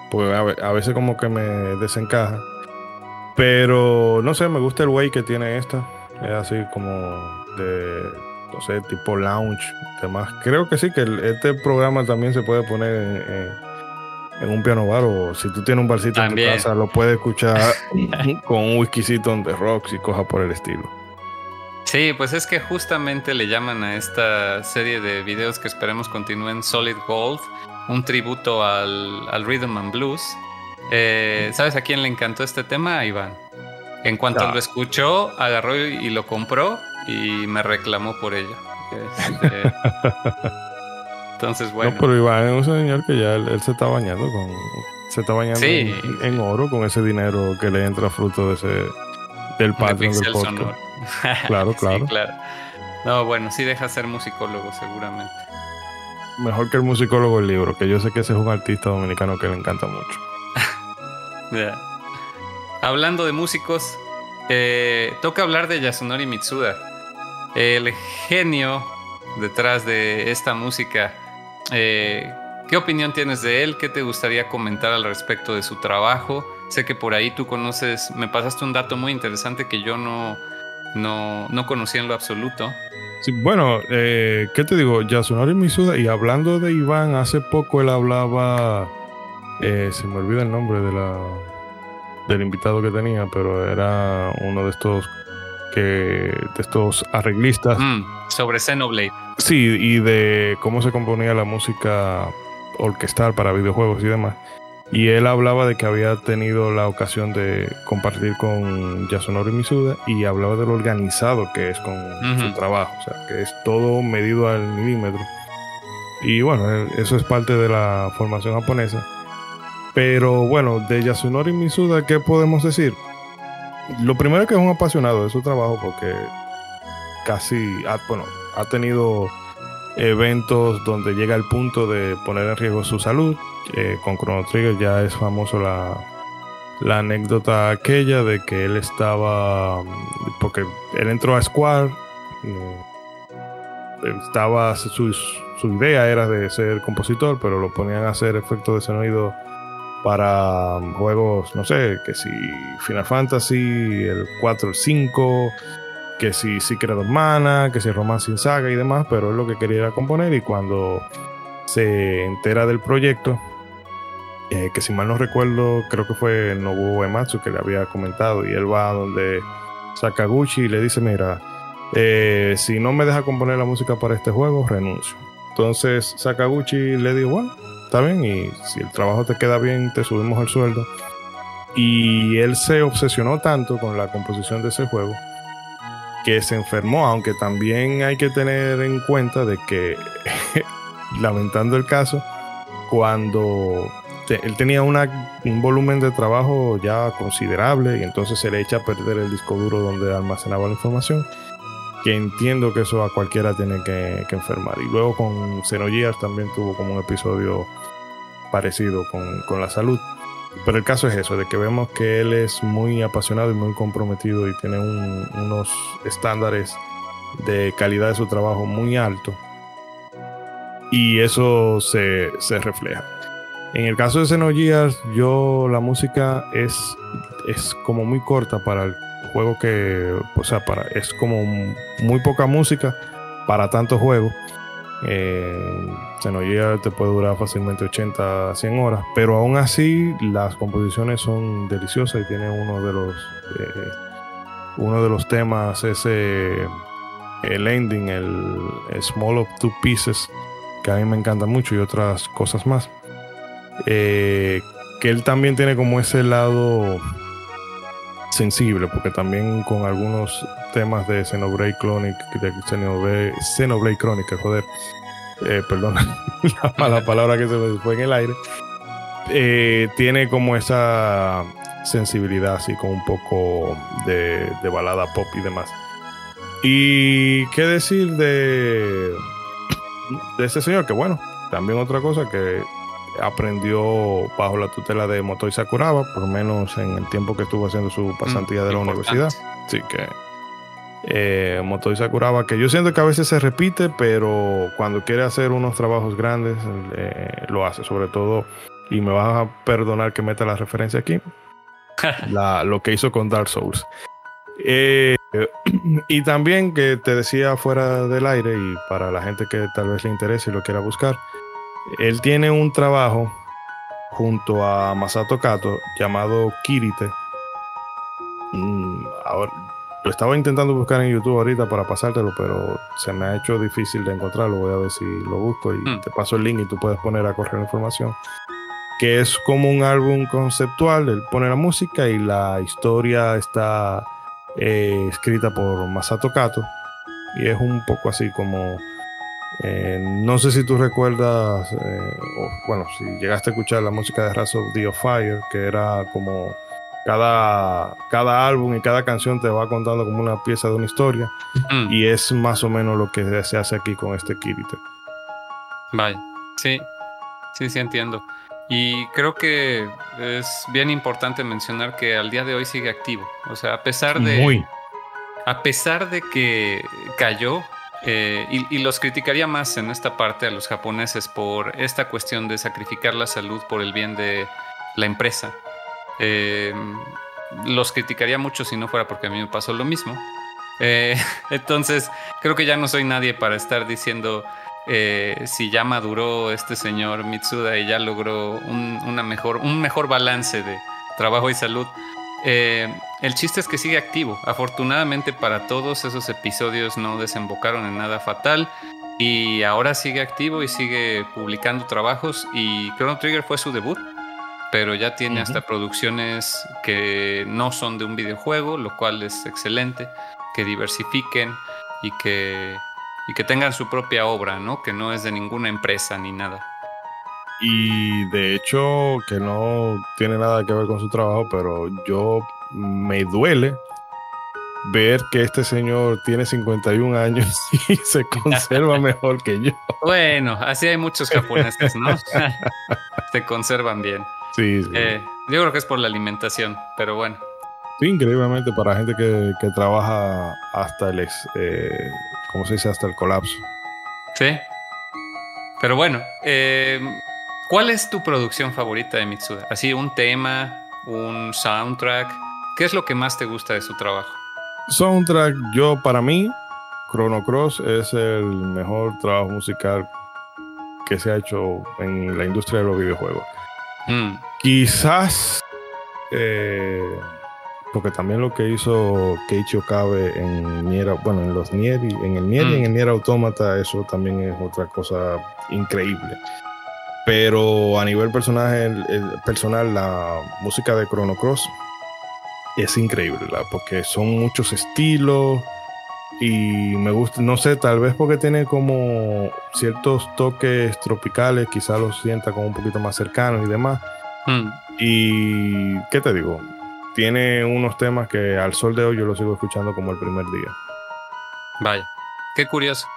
Pues a, veces como que me desencaja. Pero no sé, me gusta el way que tiene esta. Es así como de no sé, tipo lounge, demás. Creo que sí, que este programa también se puede poner en, un piano bar o si tú tienes un barcito en tu casa, lo puedes escuchar <laughs> con un whiskycito on the rocks y coja por el estilo. Sí, pues es que justamente le llaman a esta serie de videos que esperemos continúen Solid Gold, un tributo al, Rhythm and Blues. Eh, ¿Sabes a quién le encantó este tema? Iván. En cuanto lo escuchó, agarró y lo compró y me reclamó por ello. Este, <laughs> entonces, bueno. No, pero Iván es un señor que ya él, se está bañando con. Se está bañando en, oro con ese dinero que le entra fruto de ese. del Patreon del podcast. <laughs> Claro, <laughs> claro. claro. No, bueno, sí deja ser musicólogo, seguramente. Mejor que el musicólogo el libro, que yo sé que ese es un artista dominicano que le encanta mucho. Hablando de músicos, eh, toca hablar de Yasunori Mitsuda el genio detrás de esta música. Eh, ¿Qué opinión tienes de él? ¿Qué te gustaría comentar al respecto de su trabajo? Sé que por ahí tú conoces, me pasaste un dato muy interesante que yo no, no, conocía en lo absoluto. Sí, bueno, eh, ¿qué te digo? Yasunori Mitsuda, y hablando de Iván, hace poco él hablaba, eh, se me olvida el nombre de la, del invitado que tenía, pero era uno de estos que de estos arreglistas. Mm, sobre Xenoblade. Sí, y de cómo se componía la música orquestal para videojuegos y demás. Y él hablaba de que había tenido la ocasión de compartir con Yasunori Misuda y hablaba de lo organizado que es con su trabajo, o sea, que es todo medido al milímetro. Y bueno, eso es parte de la formación japonesa. Pero bueno, de Yasunori Misuda, ¿qué podemos decir? Lo primero es que es un apasionado de su trabajo porque casi, ha, bueno, ha tenido eventos donde llega al punto de poner en riesgo su salud. Eh, con Chrono Trigger ya es famoso la, anécdota aquella de que él estaba, porque él entró a Square, eh, estaba, su, su idea era de ser compositor, pero lo ponían a hacer efectos de sonido para juegos, no sé, que si Final Fantasy, el 4, el 5, que si Secret of Mana, que si Romance sin Saga y demás, pero es lo que quería componer y cuando se entera del proyecto, eh, que si mal no recuerdo, creo que fue Nobuo Ematsu que le había comentado y él va a donde Sakaguchi y le dice, mira, eh, si no me deja componer la música para este juego, renuncio. Entonces Sakaguchi le dijo, bueno, está bien, y si el trabajo te queda bien, te subimos el sueldo. Y él se obsesionó tanto con la composición de ese juego que se enfermó, aunque también hay que tener en cuenta de que, <laughs> lamentando el caso, cuando él tenía un volumen de trabajo ya considerable y entonces se le echa a perder el disco duro donde almacenaba la información. Que entiendo que eso a cualquiera tiene que, enfermar. Y luego con Xenogears también tuvo como un episodio parecido con, la salud. Pero el caso es eso, de que vemos que él es muy apasionado y muy comprometido y tiene unos estándares de calidad de su trabajo muy alto. Y eso se, refleja. En el caso de Xenogears, yo la música es, es como muy corta para el juego que, o sea, para, es como muy poca música para tantos juegos. Eh, Xenogears te puede durar fácilmente 80 a 100 horas, pero aún así las composiciones son deliciosas y tiene uno de los eh, uno de los temas ese el ending, el, el Small of Two Pieces, que a mí me encanta mucho y otras cosas más. Eh, que él también tiene como ese lado sensible, porque también con algunos temas de Xenoblade Chronic, de Xenoblade, Xenoblade Chronicle, joder, eh, perdón, <laughs> la mala palabra que se me fue en el aire, eh, tiene como esa sensibilidad así con un poco de, de, balada pop y demás. Y qué decir de, de ese señor, que bueno, también otra cosa que aprendió bajo la tutela de Motoi Sakuraba, por lo menos en el tiempo que estuvo haciendo su pasantía de la universidad. Sí, que eh, Motoi Sakuraba, que yo siento que a veces se repite, pero cuando quiere hacer unos trabajos grandes, eh, lo hace, sobre todo, y me vas a perdonar que meta la referencia aquí, <laughs> lo que hizo con Dark Souls. Eh, y también que te decía fuera del aire y para la gente que tal vez le interese y lo quiera buscar, él tiene un trabajo junto a Masato Kato llamado Kirite. Mm, ahora, lo estaba intentando buscar en YouTube ahorita para pasártelo, pero se me ha hecho difícil de encontrarlo. Voy a ver si lo busco y hmm. te paso el link y tú puedes poner a correr la información. Que es como un álbum conceptual. Él pone la música y la historia está eh, escrita por Masato Kato. Y es un poco así como eh, no sé si tú recuerdas, eh, bueno, si llegaste a escuchar la música de Raz of the Fire, que era como cada, cada álbum y cada canción te va contando como una pieza de una historia. Mm. Y es más o menos lo que se hace aquí con este Kirite. Vaya, sí, sí, sí entiendo. Y creo que es bien importante mencionar que al día de hoy sigue activo. O sea, a pesar de. Muy. A pesar de que cayó eh, y, los criticaría más en esta parte a los japoneses por esta cuestión de sacrificar la salud por el bien de la empresa. Eh, los criticaría mucho si no fuera porque a mí me pasó lo mismo. Eh, <laughs> entonces, creo que ya no soy nadie para estar diciendo si ya maduró este señor Mitsuda y ya logró una mejor, un mejor balance de trabajo y salud. Eh, el chiste es que sigue activo. Afortunadamente para todos esos episodios no desembocaron en nada fatal. Y ahora sigue activo y sigue publicando trabajos. Y Chrono Trigger fue su debut. Pero ya tiene hasta producciones que no son de un videojuego, lo cual es excelente. Que diversifiquen y que, y que tengan su propia obra, ¿no? Que no es de ninguna empresa ni nada. Y de hecho, que no tiene nada que ver con su trabajo, pero yo me duele ver que este señor tiene 51 años <laughs> y se conserva mejor que yo. Bueno, así hay muchos japoneses, ¿no? <laughs> se conservan bien. Sí, sí. Eh, yo creo que es por la alimentación, pero bueno. Sí, increíblemente para gente que, trabaja hasta el, ex, eh, ¿cómo se dice? Hasta el colapso. Sí. Pero bueno, eh, ¿Cuál es tu producción favorita de Mitsuda? Así, un tema, un soundtrack. ¿Qué es lo que más te gusta de su trabajo? Soundtrack, yo para mí, Chrono Cross es el mejor trabajo musical que se ha hecho en la industria de los videojuegos. Mm, Quizás, eh, porque también lo que hizo Keiichi Okabe en Nier, bueno, en los Nier, y- en el Nier y en el Nier Automata, eso también es otra cosa increíble. Pero a nivel personaje, el- el personal, la música de Chrono Cross es increíble, ¿la? porque son muchos estilos y me gusta, no sé, tal vez porque tiene como ciertos toques tropicales, quizás los sienta como un poquito más cercanos y demás. mm. Y, ¿qué te digo? Tiene unos temas que al sol de hoy yo los sigo escuchando como el primer día. Vaya, qué curioso.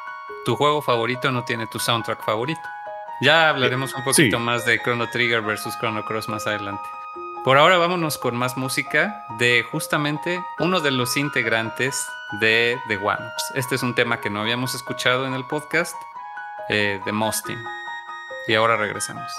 Tu juego favorito no tiene tu soundtrack favorito. Ya hablaremos un poquito sí. más de Chrono Trigger versus Chrono Cross más adelante. Por ahora vámonos con más música de justamente uno de los integrantes de The One Ups. Este es un tema que no habíamos escuchado en el podcast eh, de Mostin. Y ahora regresamos.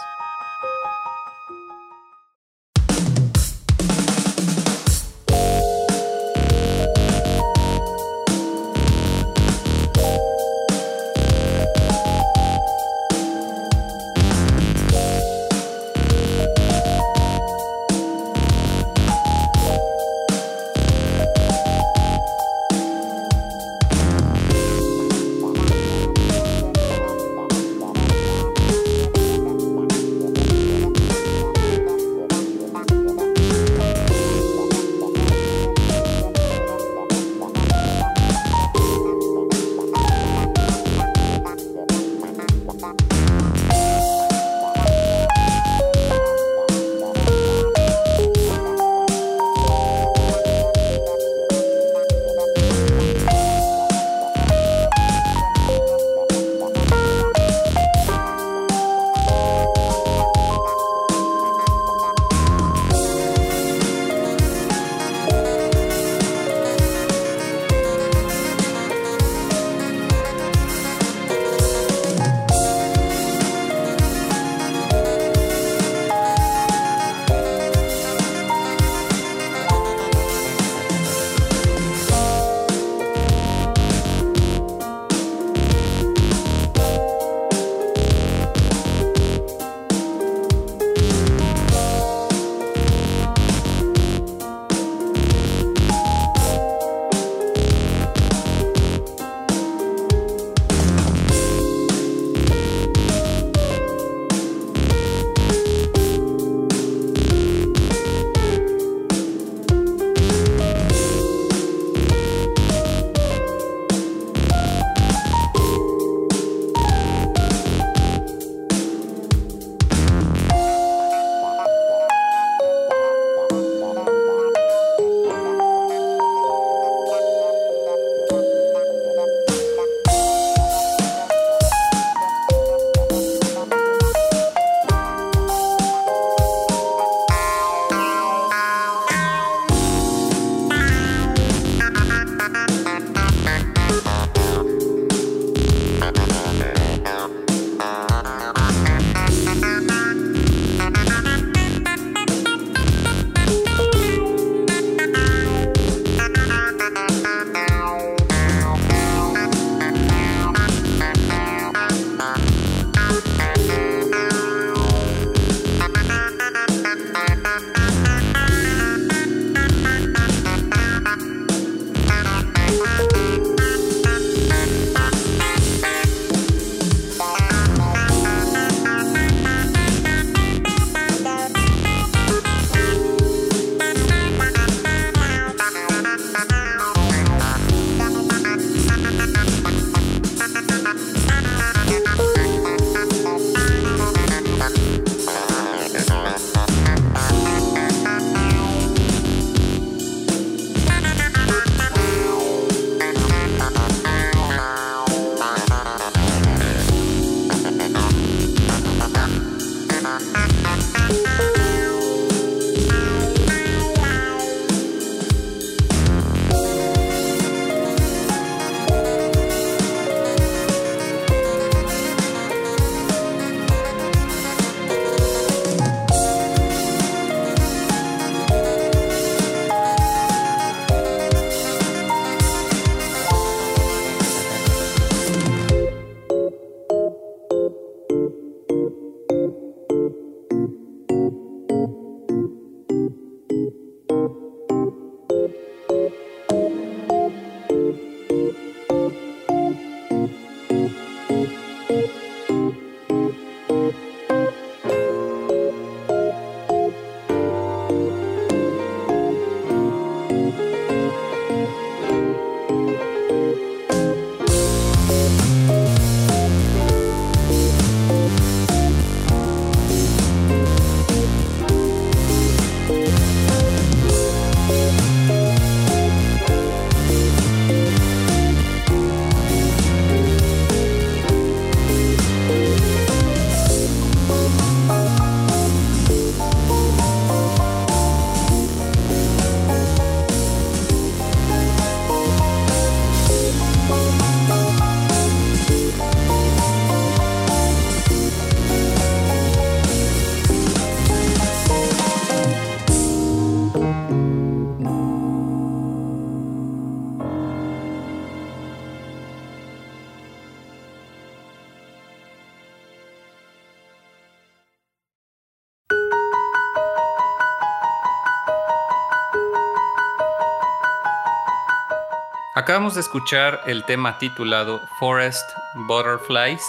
Acabamos de escuchar el tema titulado Forest Butterflies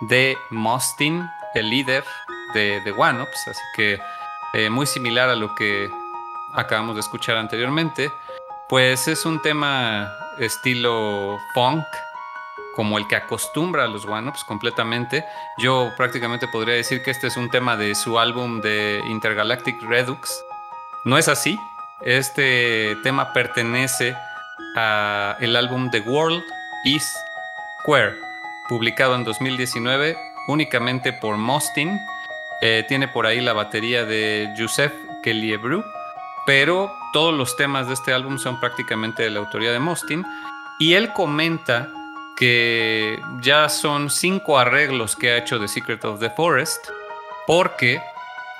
de Mostin, el líder de The One Ups, así que eh, muy similar a lo que acabamos de escuchar anteriormente. Pues es un tema estilo funk, como el que acostumbra a los One Ups completamente. Yo prácticamente podría decir que este es un tema de su álbum de Intergalactic Redux. No es así. Este tema pertenece el álbum The World is Square, publicado en 2019 únicamente por Mostin. Eh, tiene por ahí la batería de Joseph Keliebru, pero todos los temas de este álbum son prácticamente de la autoría de Mostin. Y él comenta que ya son cinco arreglos que ha hecho The Secret of the Forest, porque,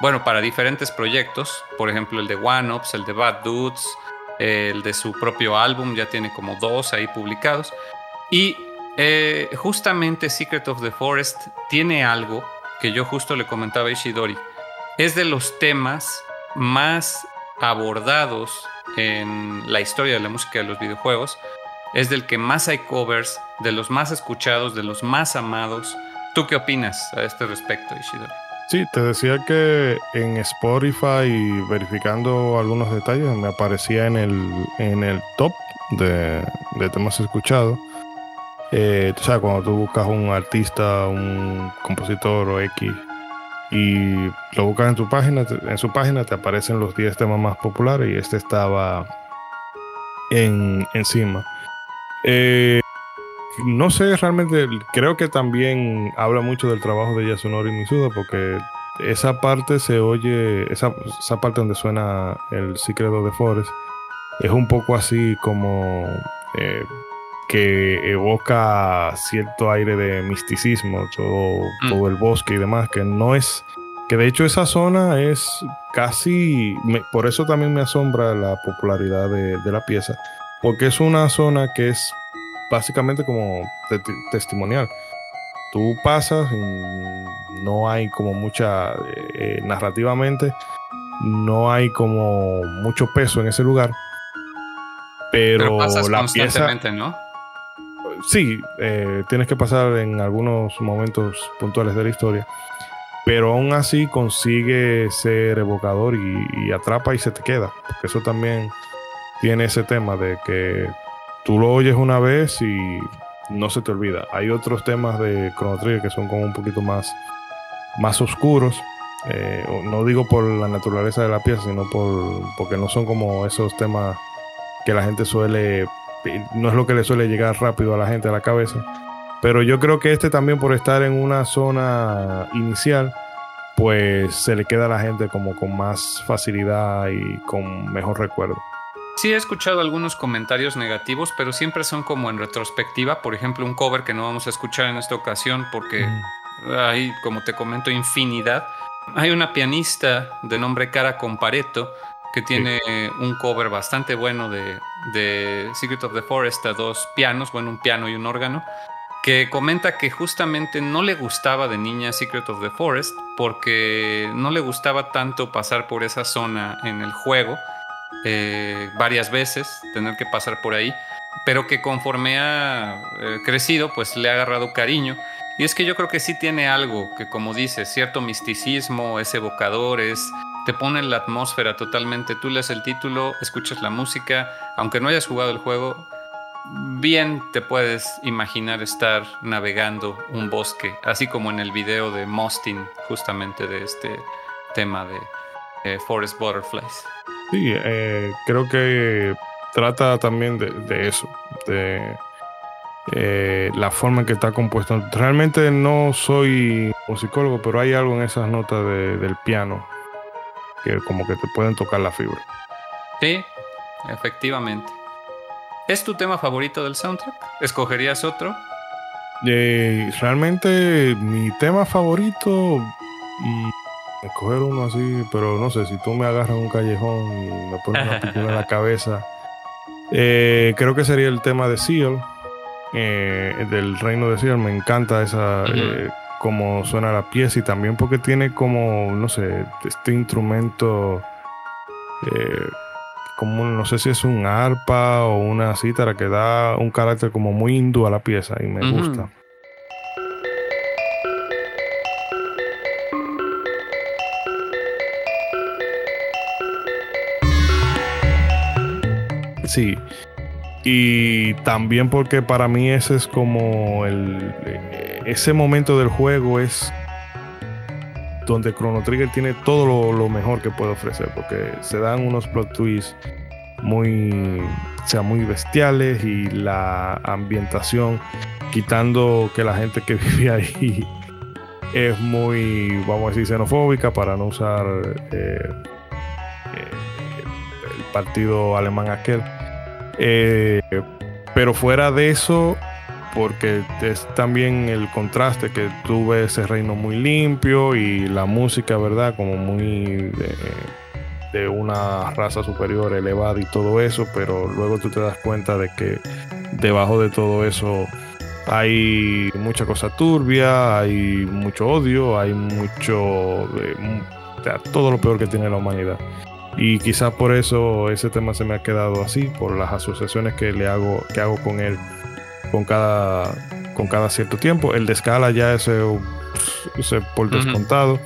bueno, para diferentes proyectos, por ejemplo el de One Ups, el de Bad Dudes, el de su propio álbum, ya tiene como dos ahí publicados. Y eh, justamente Secret of the Forest tiene algo que yo justo le comentaba a Ishidori. Es de los temas más abordados en la historia de la música de los videojuegos. Es del que más hay covers, de los más escuchados, de los más amados. ¿Tú qué opinas a este respecto, Ishidori? Sí, te decía que en Spotify, verificando algunos detalles, me aparecía en el, en el top de, temas escuchados. Eh, o sea, cuando tú buscas un artista, un compositor o X y lo buscas en tu página, en su página te aparecen los 10 temas más populares y este estaba en, encima. Eh, no sé realmente, creo que también habla mucho del trabajo de Yasunori Misuda porque esa parte se oye, esa, esa parte donde suena el Secret of the Forest es un poco así como eh, que evoca cierto aire de misticismo, todo, mm. todo el bosque y demás, que no es, que de hecho esa zona es casi, por eso también me asombra la popularidad de, de la pieza, porque es una zona que es básicamente como testimonial. Tú pasas y no hay como mucha, eh, eh, narrativamente, no hay como mucho peso en ese lugar. Pero, la pieza, ¿no? Sí, eh, tienes que pasar en algunos momentos puntuales de la historia. Pero aún así consigue ser evocador y, y atrapa y se te queda. Porque eso también tiene ese tema de que tú lo oyes una vez y no se te olvida. Hay otros temas de Chrono Trigger que son como un poquito más, más oscuros. Eh, no digo por la naturaleza de la pieza, sino por, porque no son como esos temas que la gente suele, no es lo que le suele llegar rápido a la gente a la cabeza. Pero yo creo que este también por estar en una zona inicial, pues se le queda a la gente como con más facilidad y con mejor recuerdo. Sí he escuchado algunos comentarios negativos, pero siempre son como en retrospectiva. Por ejemplo, un cover que no vamos a escuchar en esta ocasión porque hay, como te comento, infinidad. Hay una pianista de nombre Cara Compareto que tiene un cover bastante bueno de, de Secret of the Forest a dos pianos, bueno, un piano y un órgano, que comenta que justamente no le gustaba de niña Secret of the Forest porque no le gustaba tanto pasar por esa zona en el juego eh, varias veces, tener que pasar por ahí, pero que conforme ha eh, crecido, pues le ha agarrado cariño. Y es que yo creo que sí tiene algo que, como dices, cierto misticismo, es evocador, es, te pone en la atmósfera totalmente. Tú lees el título, escuchas la música, aunque no hayas jugado el juego, bien te puedes imaginar estar navegando un bosque, así como en el video de Mostin, justamente de este tema de eh, Forest Butterflies. Sí, eh, creo que trata también de, eso, de eh, la forma en que está compuesto. Realmente no soy musicólogo, pero hay algo en esas notas del piano que como que te pueden tocar la fibra. Sí, efectivamente. ¿Es tu tema favorito del soundtrack? ¿Escogerías otro? Eh, realmente mi tema favorito... Mm, escoger uno así, pero no sé, si tú me agarras un callejón y me pones una pistola en la <laughs> cabeza, eh, creo que sería el tema de Seal, eh, del reino de Seal. Me encanta esa, eh, como suena la pieza y también porque tiene como, no sé, este instrumento como no sé si es un arpa o una cítara que da un carácter como muy hindú a la pieza y me gusta. Sí. Y también porque para mí ese es como el ese momento del juego es donde Chrono Trigger tiene todo lo, mejor que puede ofrecer, porque se dan unos plot twists muy, sea, muy bestiales y la ambientación, quitando que la gente que <laughs> vive ahí es muy, vamos a decir, xenofóbica, para no usar eh, eh, el partido alemán aquel. Eh, pero fuera de eso, porque es también el contraste que tú ves ese reino muy limpio y la música, ¿verdad? Como muy de, una raza superior elevada y todo eso, pero luego tú te das cuenta de que debajo de todo eso hay mucha cosa turbia, hay mucho odio, hay mucho... todo lo peor que tiene la humanidad. Y quizás por eso ese tema se me ha quedado así, por las asociaciones que le hago, que hago con él con cada, con cada cierto tiempo. El de escala ya es por descontado.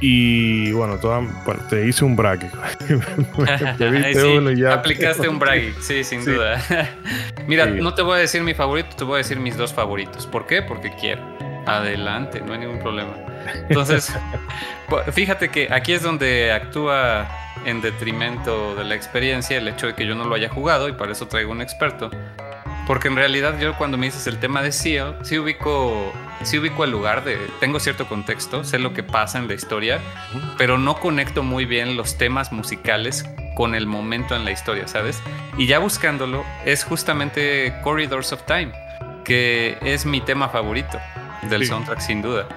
Y bueno, te hice un brag. <laughs> <laughs> Aplicaste un brag, sí, <laughs> sin duda. Mira, no te voy a decir mi favorito, te voy a decir mis dos favoritos. ¿Por qué? Porque quiero. Adelante, no hay ningún problema. Entonces, <laughs> fíjate que aquí es donde actúa en detrimento de la experiencia el hecho de que yo no lo haya jugado y para eso traigo un experto. Porque en realidad yo cuando me dices el tema de Seal, sí ubico, sí ubico el lugar, de, tengo cierto contexto, sé lo que pasa en la historia, pero no conecto muy bien los temas musicales con el momento en la historia, ¿sabes? Y ya buscándolo, es justamente Corridors of Time, que es mi tema favorito del soundtrack sin duda,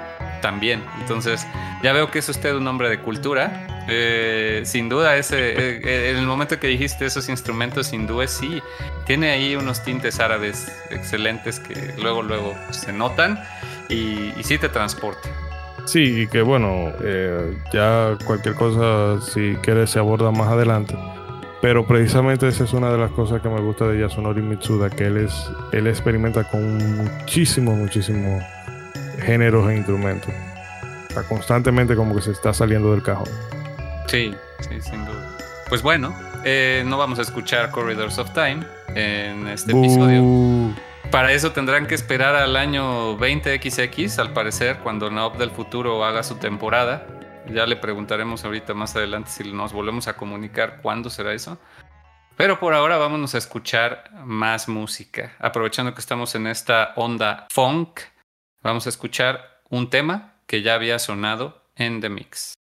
también. Entonces, ya veo que es usted un hombre de cultura eh, sin duda, ese, eh, eh, en el momento que dijiste esos instrumentos hindúes, sí, tiene ahí unos tintes árabes excelentes que luego, luego se notan y, sí te transporta. Sí, y que bueno, ya cualquier cosa, si quieres, se aborda más adelante. Pero precisamente esa es una de las cosas que me gusta de Yasunori Mitsuda, que él, es, él experimenta con muchísimos, muchísimos géneros e instrumentos. O constantemente como que se está saliendo del cajón. Sí, sí, sin duda. Pues bueno, eh, no vamos a escuchar Corridors of Time en este episodio. Para eso tendrán que esperar al año 20XX, al parecer, cuando Naop del futuro haga su temporada. Ya le preguntaremos ahorita más adelante si nos volvemos a comunicar cuándo será eso. Pero por ahora vámonos a escuchar más música. Aprovechando que estamos en esta onda funk, vamos a escuchar un tema que ya había sonado en The Mix.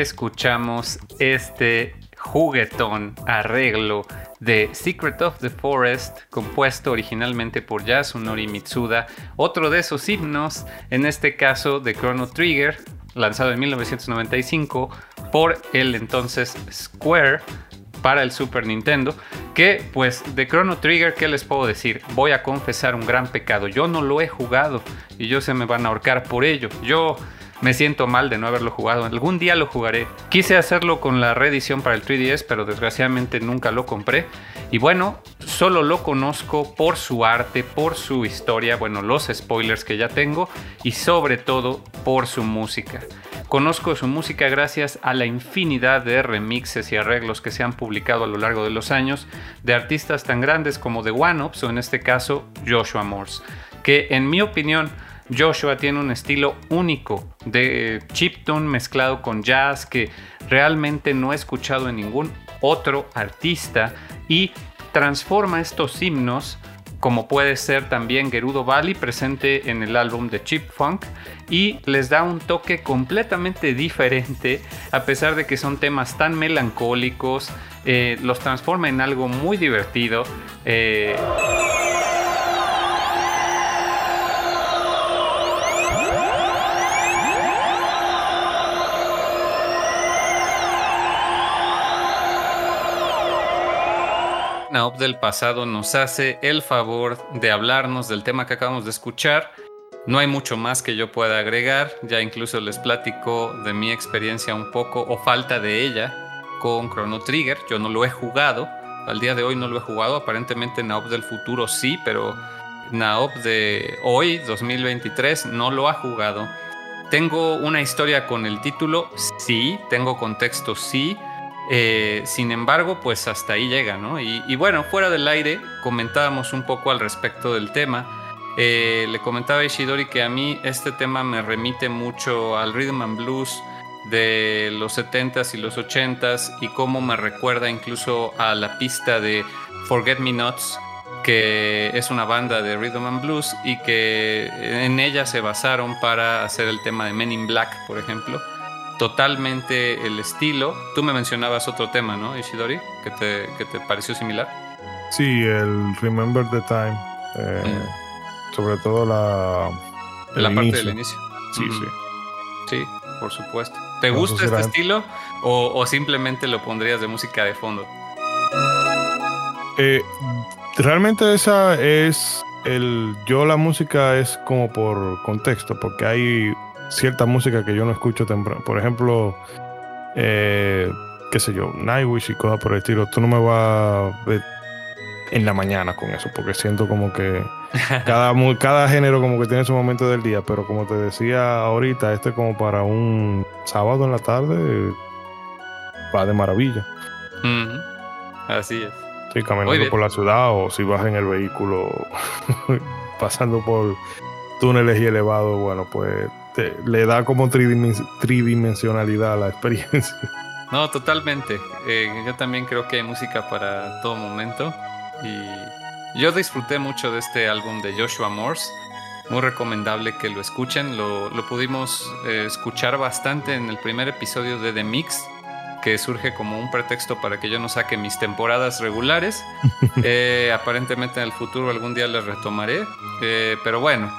Escuchamos este juguetón arreglo de Secret of the Forest, compuesto originalmente por Yasunori Mitsuda, otro de esos himnos, en este caso de Chrono Trigger, lanzado en 1995 por el entonces Square para el Super Nintendo, que pues de Chrono Trigger, ¿qué les puedo decir? Voy a confesar un gran pecado, yo no lo he jugado y yo se me van a ahorcar por ello. Yo me siento mal de no haberlo jugado. Algún día lo jugaré. Quise hacerlo con la reedición para el 3DS, pero desgraciadamente nunca lo compré. Y bueno, solo lo conozco por su arte, por su historia, bueno, los spoilers que ya tengo y sobre todo por su música. Conozco su música gracias a la infinidad de remixes y arreglos que se han publicado a lo largo de los años de artistas tan grandes como The One Ups o en este caso Joshua Morse, que en mi opinión Joshua tiene un estilo único de chiptune mezclado con jazz que realmente no he escuchado en ningún otro artista y transforma estos himnos como puede ser también Gerudo Valley presente en el álbum de Chip Funk y les da un toque completamente diferente a pesar de que son temas tan melancólicos, eh, los transforma en algo muy divertido. Eh, Naop del pasado nos hace el favor de hablarnos del tema que acabamos de escuchar. No hay mucho más que yo pueda agregar, ya incluso les platico de mi experiencia un poco o falta de ella con Chrono Trigger. Yo no lo he jugado, al día de hoy no lo he jugado, aparentemente Naop del futuro sí, pero Naop de hoy, 2023, no lo ha jugado. Tengo una historia con el título, sí, tengo contexto, sí, eh, sin embargo, pues hasta ahí llega, ¿no? Y, bueno, fuera del aire comentábamos un poco al respecto del tema. Eh, le comentaba Ishidori que a mí este tema me remite mucho al rhythm and blues de los 70s y los 80s y cómo me recuerda incluso a la pista de Forget Me Nots, que es una banda de rhythm and blues y que en ella se basaron para hacer el tema de Men in Black, por ejemplo totalmente el estilo. Tú me mencionabas otro tema, ¿no, Ishidori? Que te, que te pareció similar. Sí, el Remember the Time. Eh, mm. Sobre todo la. La parte del inicio. Sí, sí. Sí, por supuesto. ¿Te gusta este estilo o, o, simplemente lo pondrías de música de fondo? Eh, realmente esa es el. Yo la música es como por contexto, porque hay cierta música que yo no escucho temprano. Por ejemplo, eh, qué sé yo, Nightwish y cosas por el estilo. Tú no me vas a ver en la mañana con eso, porque siento como que <laughs> cada, cada género como que tiene su momento del día, pero como te decía ahorita, este como para un sábado en la tarde va de maravilla. Así es. Sí, caminando por la ciudad o si vas en el vehículo <laughs> pasando por túneles y elevados, bueno, pues le da como tridimensionalidad a la experiencia. No, totalmente. Eh, yo también creo que hay música para todo momento. Y yo disfruté mucho de este álbum de Joshua Morse. Muy recomendable que lo escuchen. Lo, pudimos eh, escuchar bastante en el primer episodio de The Mix, que surge como un pretexto para que yo no saque mis temporadas regulares. <laughs> Eh, aparentemente en el futuro algún día les retomaré. pero bueno,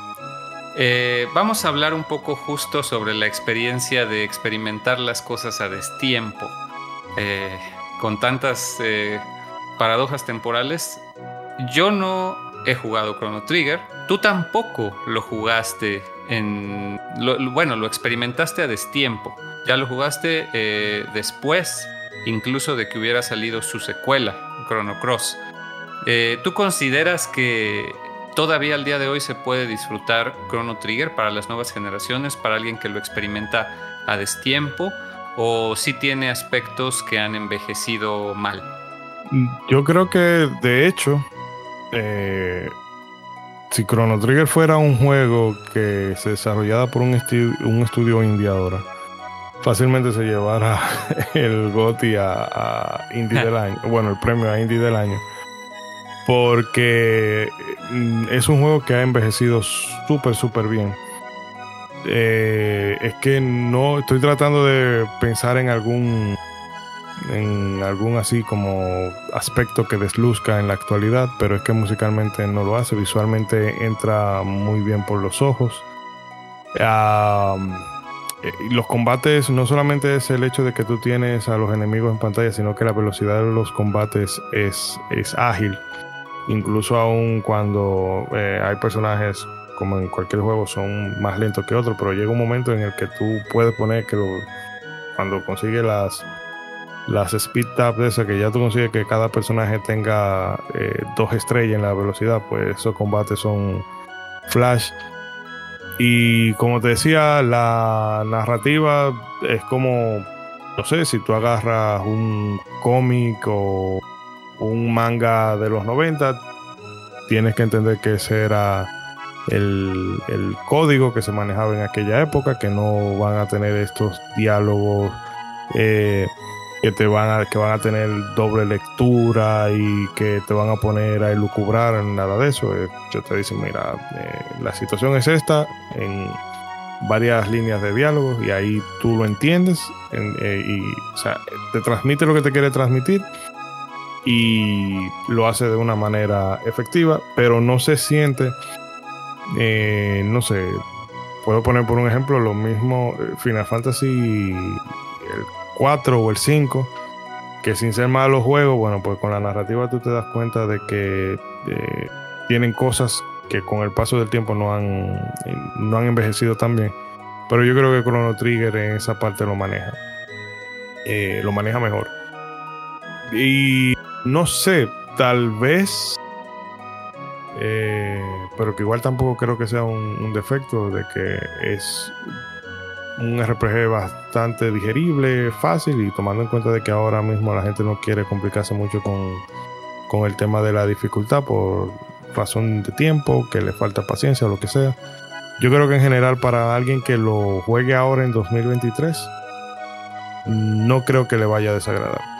eh, vamos a hablar un poco justo sobre la experiencia de experimentar las cosas a destiempo. Eh, con tantas eh, paradojas temporales, yo no he jugado Chrono Trigger, tú tampoco lo jugaste en... bueno, lo experimentaste a destiempo, ya lo jugaste después incluso de que hubiera salido su secuela, Chrono Cross. ¿Tú consideras que todavía al día de hoy se puede disfrutar Chrono Trigger para las nuevas generaciones, para alguien que lo experimenta a destiempo, o si tiene aspectos que han envejecido mal? Yo creo que de hecho, eh, si Chrono Trigger fuera un juego que se desarrollara por un, un estudio indie ahora, fácilmente se llevara <laughs> el GOTY a, a Indie <laughs> del año, bueno, el premio a Indie del año porque mm, es un juego que ha envejecido súper, súper bien. eh, es que no estoy tratando de pensar en algún en algún así como aspecto que desluzca en la actualidad, pero es que musicalmente no lo hace, visualmente entra muy bien por los ojos. Eh, los combates no solamente es el hecho de que tú tienes a los enemigos en pantalla, sino que la velocidad de los combates es, es ágil. Incluso aún cuando eh, hay personajes, como en cualquier juego, son más lentos que otros, pero llega un momento en el que tú puedes poner que cuando consigues las, las speed tab de esas, que ya tú consigues que cada personaje tenga eh, dos estrellas en la velocidad, pues esos combates son flash. Y como te decía, la narrativa es como, no sé, si tú agarras un cómic o un manga de los 90, tienes que entender que ese era el, código que se manejaba en aquella época, que no van a tener estos diálogos eh, que te van a, que van a tener doble lectura y que te van a poner a elucubrar, nada de eso. Eh, yo te dicen, mira, eh, la situación es esta, en varias líneas de diálogo, y ahí tú lo entiendes, y o sea, te transmite lo que te quiere transmitir y lo hace de una manera efectiva, pero no se siente, no sé, puedo poner por un ejemplo lo mismo Final Fantasy 4 o el 5, que sin ser malos juegos, bueno, pues con la narrativa tú te das cuenta de que eh, tienen cosas que con el paso del tiempo no han, no han envejecido tan bien. Pero yo creo que Chrono Trigger en esa parte lo maneja. Eh, lo maneja mejor. Y no sé, tal vez. Eh, pero que igual tampoco creo que sea un defecto de que es un RPG bastante digerible, fácil y tomando en cuenta de que ahora mismo la gente no quiere complicarse mucho con, con el tema de la dificultad por razón de tiempo, que le falta paciencia o lo que sea. Yo creo que en general para alguien que lo juegue ahora en 2023, no creo que le vaya a desagradar.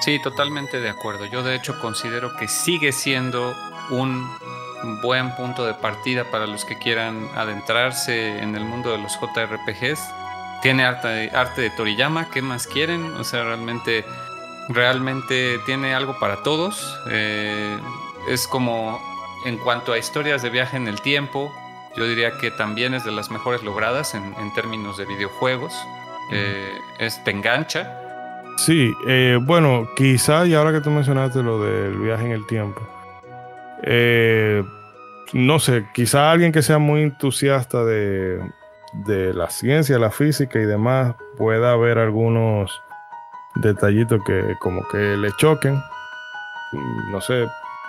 Sí, totalmente de acuerdo. Yo de hecho considero que sigue siendo un buen punto de partida para los que quieran adentrarse en el mundo de los JRPGs. Tiene arte, arte de Toriyama, ¿qué más quieren? O sea, realmente, realmente tiene algo para todos. Eh, es como en cuanto a historias de viaje en el tiempo, yo diría que también es de las mejores logradas en, términos de videojuegos. Eh, es, te engancha. Sí, eh, bueno, quizá, y ahora que tú mencionaste lo del viaje en el tiempo, eh, no sé, quizá alguien que sea muy entusiasta de, la ciencia, la física y demás, pueda haber algunos detallitos que como que le choquen. No sé,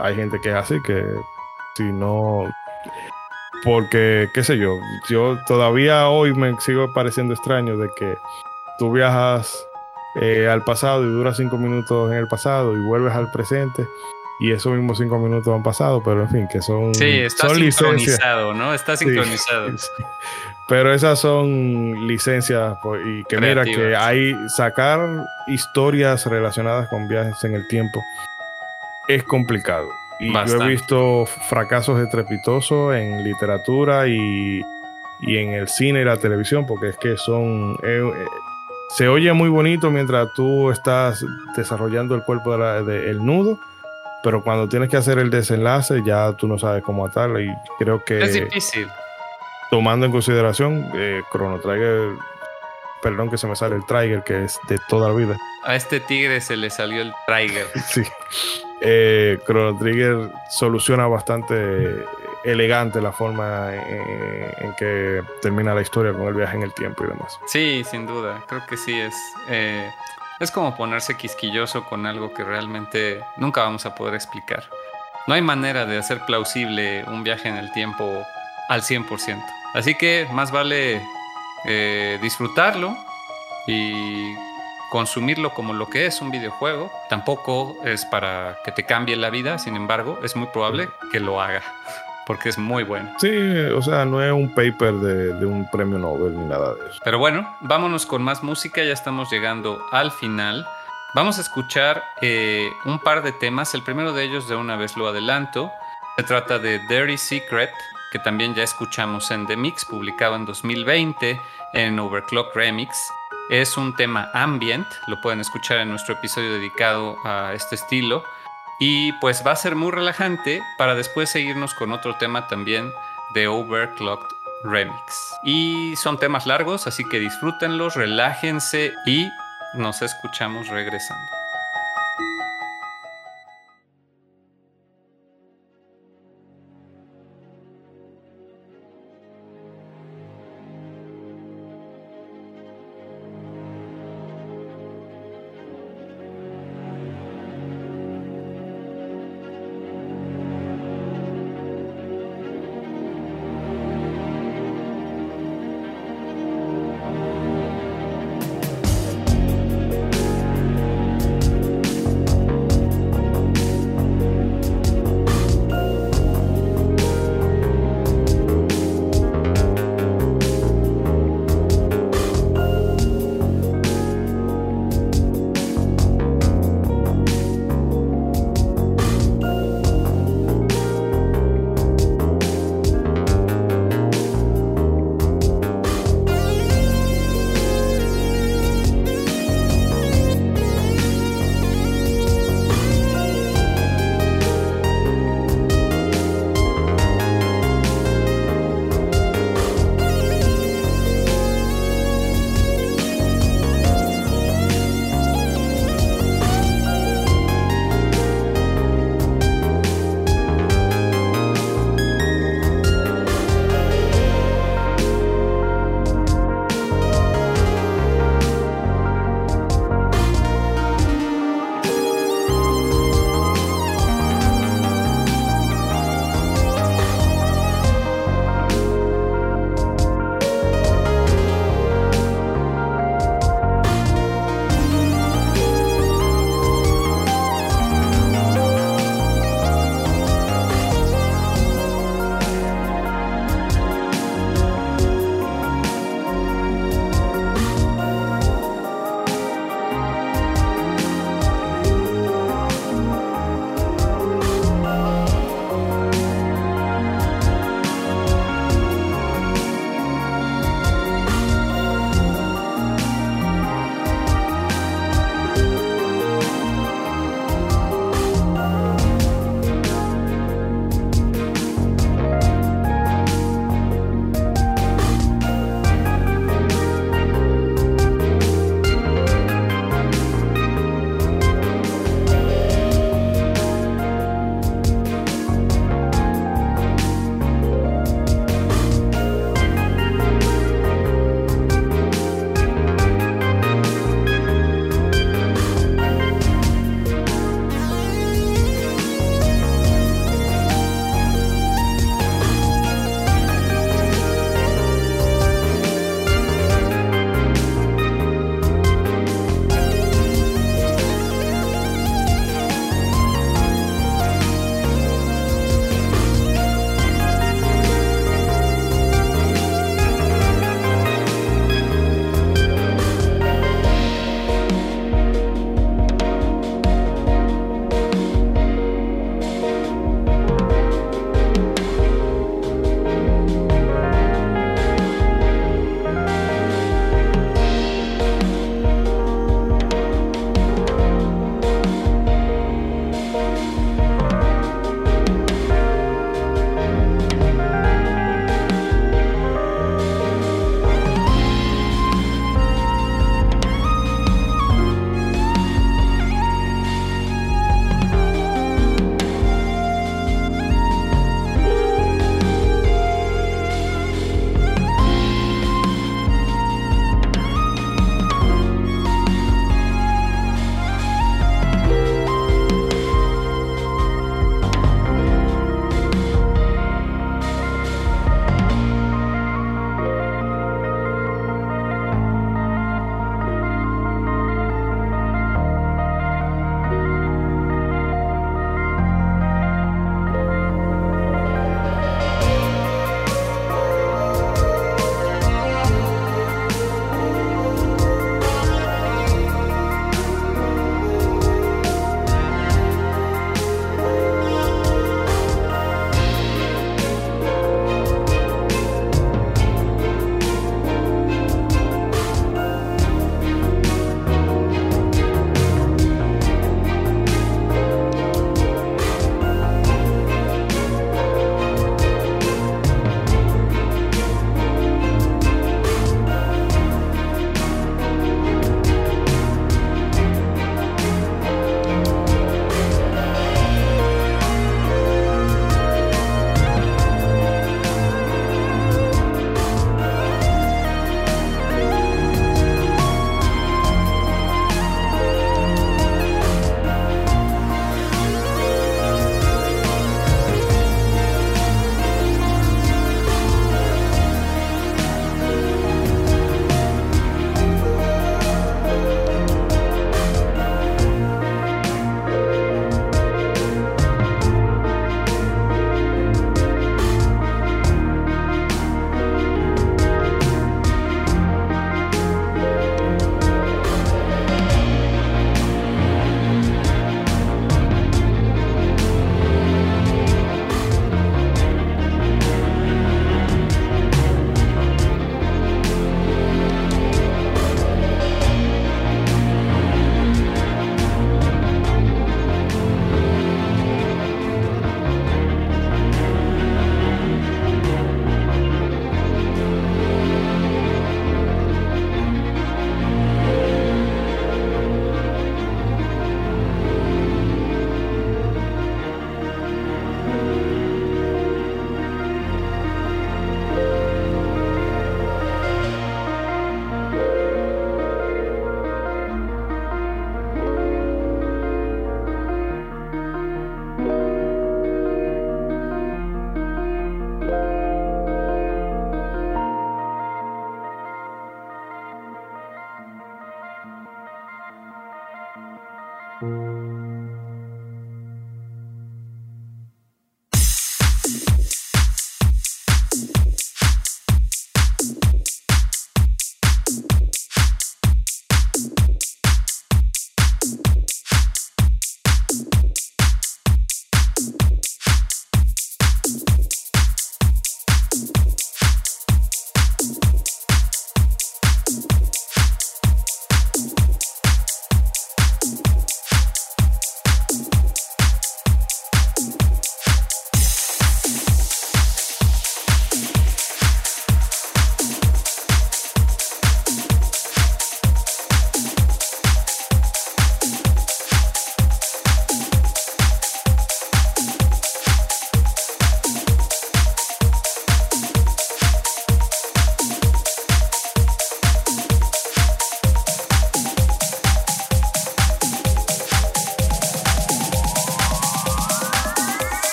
hay gente que es así, que si no... Porque, qué sé yo, yo todavía hoy me sigo pareciendo extraño de que tú viajas eh, al pasado y duras cinco minutos en el pasado y vuelves al presente y esos mismos cinco minutos han pasado, pero en fin, que son. Sí, está sincronizado, ¿no? Está sincronizado. <laughs> Pero esas son licencias pues, y que mira que hay sacar historias relacionadas con viajes en el tiempo es complicado. Y yo he visto fracasos estrepitosos en literatura y, y, en el cine y la televisión, porque es que son. Eh, eh, se oye muy bonito mientras tú estás desarrollando el cuerpo del de el nudo pero cuando tienes que hacer el desenlace ya tú no sabes cómo atarlo y creo que es difícil. tomando en consideración eh, Chrono Trigger perdón que se me sale el Trigger que es de toda la vida. A este tigre se le salió el Trigger. <laughs> Sí. Eh, Chrono Trigger soluciona bastante elegante la forma en, que termina la historia con el viaje en el tiempo y demás sí sin duda creo que sí es eh, es como ponerse quisquilloso con algo que realmente nunca vamos a poder explicar. No hay manera de hacer plausible un viaje en el tiempo al 100%. Así que más vale eh, disfrutarlo y consumirlo como lo que es un videojuego. Tampoco es para que te cambie la vida, sin embargo, es muy probable que lo haga porque es muy bueno. Sí, o sea, no es un paper de, un premio Nobel ni nada de eso. Pero bueno, vámonos con más música, ya estamos llegando al final. Vamos a escuchar eh, un par de temas, el primero de ellos de una vez lo adelanto. Se trata de Dirty Secret que también ya escuchamos en The Mix, publicado en 2020 en Overclock Remix. Es un tema ambient, lo pueden escuchar en nuestro episodio dedicado a este estilo. Y pues va a ser muy relajante para después seguirnos con otro tema también de Overclocked Remix. Y son temas largos, así que disfrútenlos, relájense y nos escuchamos regresando.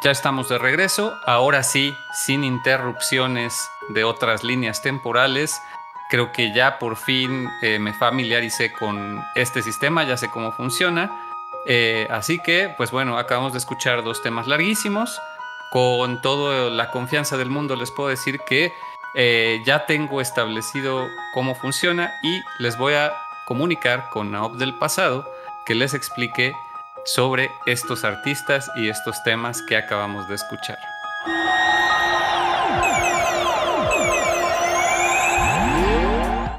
Ya estamos de regreso, ahora sí, sin interrupciones de otras líneas temporales. Creo que ya por fin eh, me familiaricé con este sistema, ya sé cómo funciona. Eh, así que, pues bueno, acabamos de escuchar dos temas larguísimos. Con toda la confianza del mundo les puedo decir que eh, ya tengo establecido cómo funciona y les voy a comunicar con Naop del pasado que les explique sobre estos artistas y estos temas que acabamos de escuchar.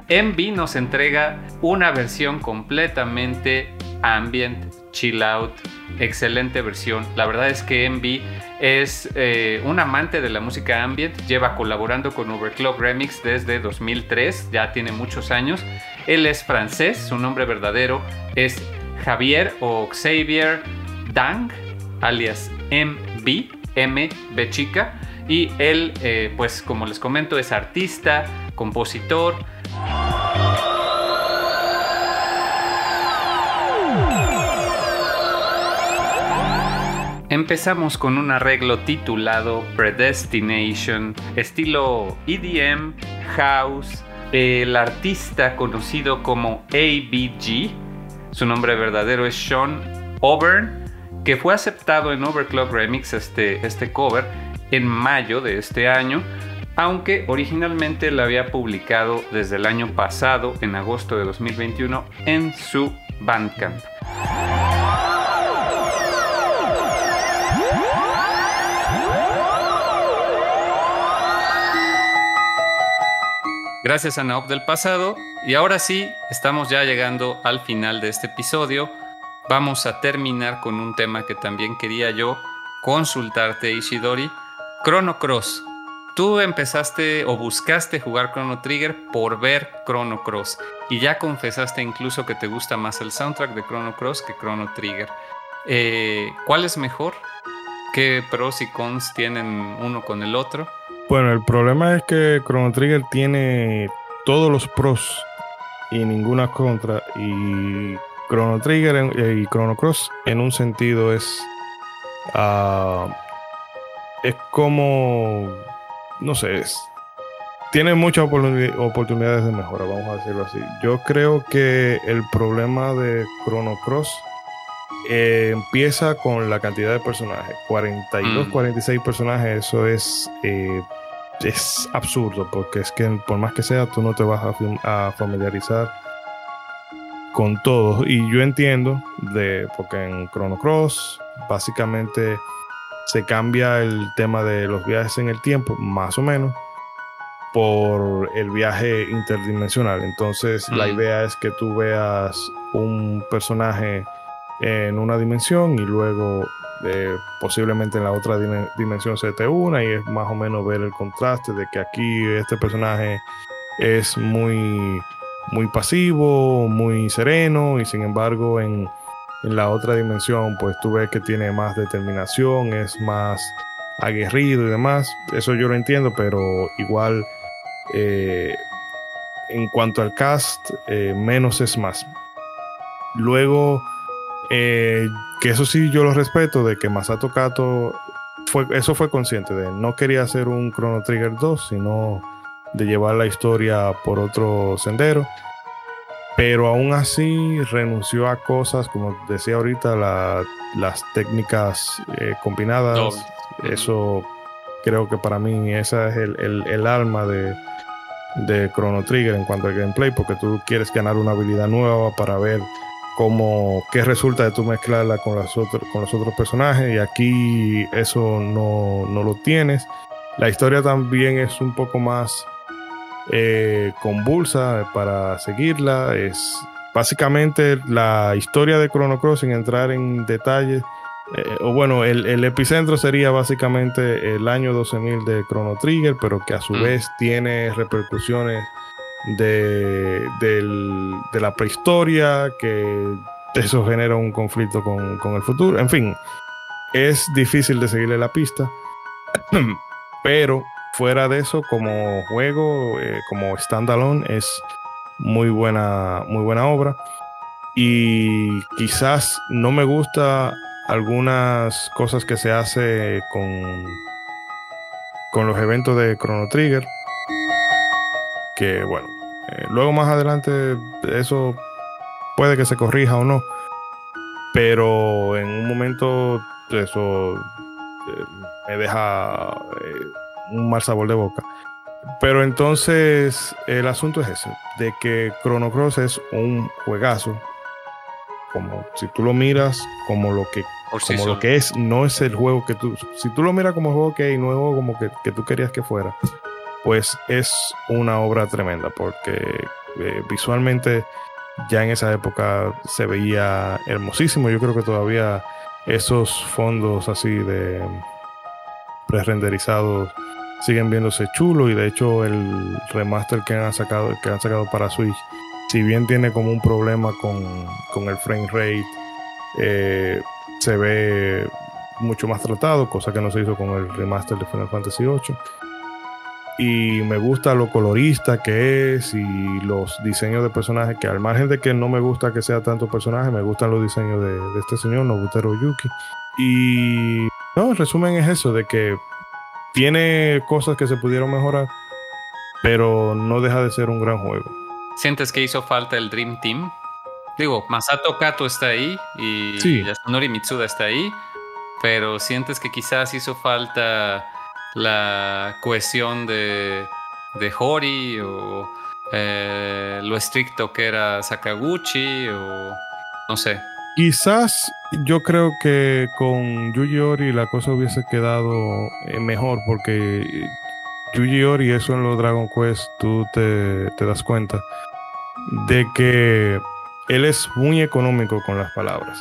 Envy nos entrega una versión completamente ambient, chill out, excelente versión. La verdad es que Envy es eh, un amante de la música ambient, lleva colaborando con Overclock Remix desde 2003, ya tiene muchos años. Él es francés, su nombre verdadero es Javier o Xavier Dang, alias MB, M, B chica. Y él, eh, pues como les comento, es artista, compositor. Empezamos con un arreglo titulado Predestination, estilo EDM, house, el artista conocido como ABG su nombre verdadero es Sean Auburn, que fue aceptado en Overclock Remix este, este cover en mayo de este año, aunque originalmente lo había publicado desde el año pasado, en agosto de 2021, en su Bandcamp. Gracias a Naop del pasado. Y ahora sí, estamos ya llegando al final de este episodio. Vamos a terminar con un tema que también quería yo consultarte, Ishidori. Chrono Cross. Tú empezaste o buscaste jugar Chrono Trigger por ver Chrono Cross. Y ya confesaste incluso que te gusta más el soundtrack de Chrono Cross que Chrono Trigger. Eh, ¿Cuál es mejor? ¿Qué pros y cons tienen uno con el otro? Bueno, el problema es que Chrono Trigger tiene todos los pros y ninguna contra. Y Chrono Trigger eh, y Chrono Cross en un sentido es. Ah, es como. No sé, es, tiene muchas oportunidades de mejora, vamos a decirlo así. Yo creo que el problema de Chrono Cross eh, empieza con la cantidad de personajes. 42, 46 mm. personajes, eso es eh, es absurdo, porque es que por más que sea, tú no te vas a, familiarizar con todo. Y yo entiendo, de, porque en Chrono Cross básicamente se cambia el tema de los viajes en el tiempo, más o menos, por el viaje interdimensional. Entonces la idea es que tú veas un personaje en una dimensión y luego posiblemente en la otra dimensión se te una y es más o menos ver el contraste de que aquí este personaje es muy, muy pasivo, muy sereno y sin embargo en, la otra dimensión pues tú ves que tiene más determinación, es más aguerrido y demás. Eso yo lo entiendo, pero igual eh, en cuanto al cast, eh, menos es más. Luego eh, que eso sí yo lo respeto, de que Masato Kato fue, eso fue consciente de. No quería hacer un Chrono Trigger 2, sino de llevar la historia por otro sendero. Pero aún así renunció a cosas, como decía ahorita, las técnicas eh, combinadas. Eso creo que para mí esa es el, el alma de, de Chrono Trigger en cuanto al gameplay, porque tú quieres ganar una habilidad nueva para ver como qué resulta de tú mezclarla con, las con los otros personajes y aquí eso no, lo tienes. La historia también es un poco más eh, convulsa para seguirla. Es básicamente la historia de Chrono Cross sin entrar en detalles. Eh, o bueno, el, epicentro sería básicamente el año 12.000 de Chrono Trigger, pero que a su mm. vez tiene repercusiones de, la prehistoria, que eso genera un conflicto con, el futuro. En fin, es difícil de seguirle la pista, <clears throat> pero fuera de eso, como juego, eh, como standalone, es muy buena, muy buena obra. Y quizás no me gusta algunas cosas que se hace con, con los eventos de Chrono Trigger. Que bueno, eh, luego más adelante eso puede que se corrija o no. Pero en un momento eso eh, me deja eh, un mal sabor de boca. Pero entonces el asunto es ese, de que Chrono Cross es un juegazo. Como si tú lo miras como lo que, como lo que es, no es el juego que tú. Si tú lo miras como juego que hay, nuevo como que, que, tú querías que fuera, pues es una obra tremenda, porque eh, visualmente ya en esa época se veía hermosísimo. Yo creo que todavía esos fondos así de pre-renderizados siguen viéndose chulos y de hecho el remaster que han sacado que han sacado para Switch si bien tiene como un problema con, el frame rate eh, se ve mucho más tratado cosa que no se hizo con el remaster de Final Fantasy VIII y me gusta lo colorista que es y los diseños de personajes que al margen de que no me gusta que sea tanto personaje me gustan los diseños de, de este señor Nobutero Yuki y no, el resumen es eso de que tiene cosas que se pudieron mejorar, pero no deja de ser un gran juego. ¿Sientes que hizo falta el Dream Team? Digo, Masato Kato está ahí y sí. Yasunori Mitsuda está ahí, pero sientes que quizás hizo falta la cohesión de, de Hori o eh, lo estricto que era Sakaguchi o no sé. Quizás yo creo que con Yuji Ori la cosa hubiese quedado eh, mejor porque Yuji Ori, eso en los Dragon Quest, tú te, das cuenta de que él es muy económico con las palabras.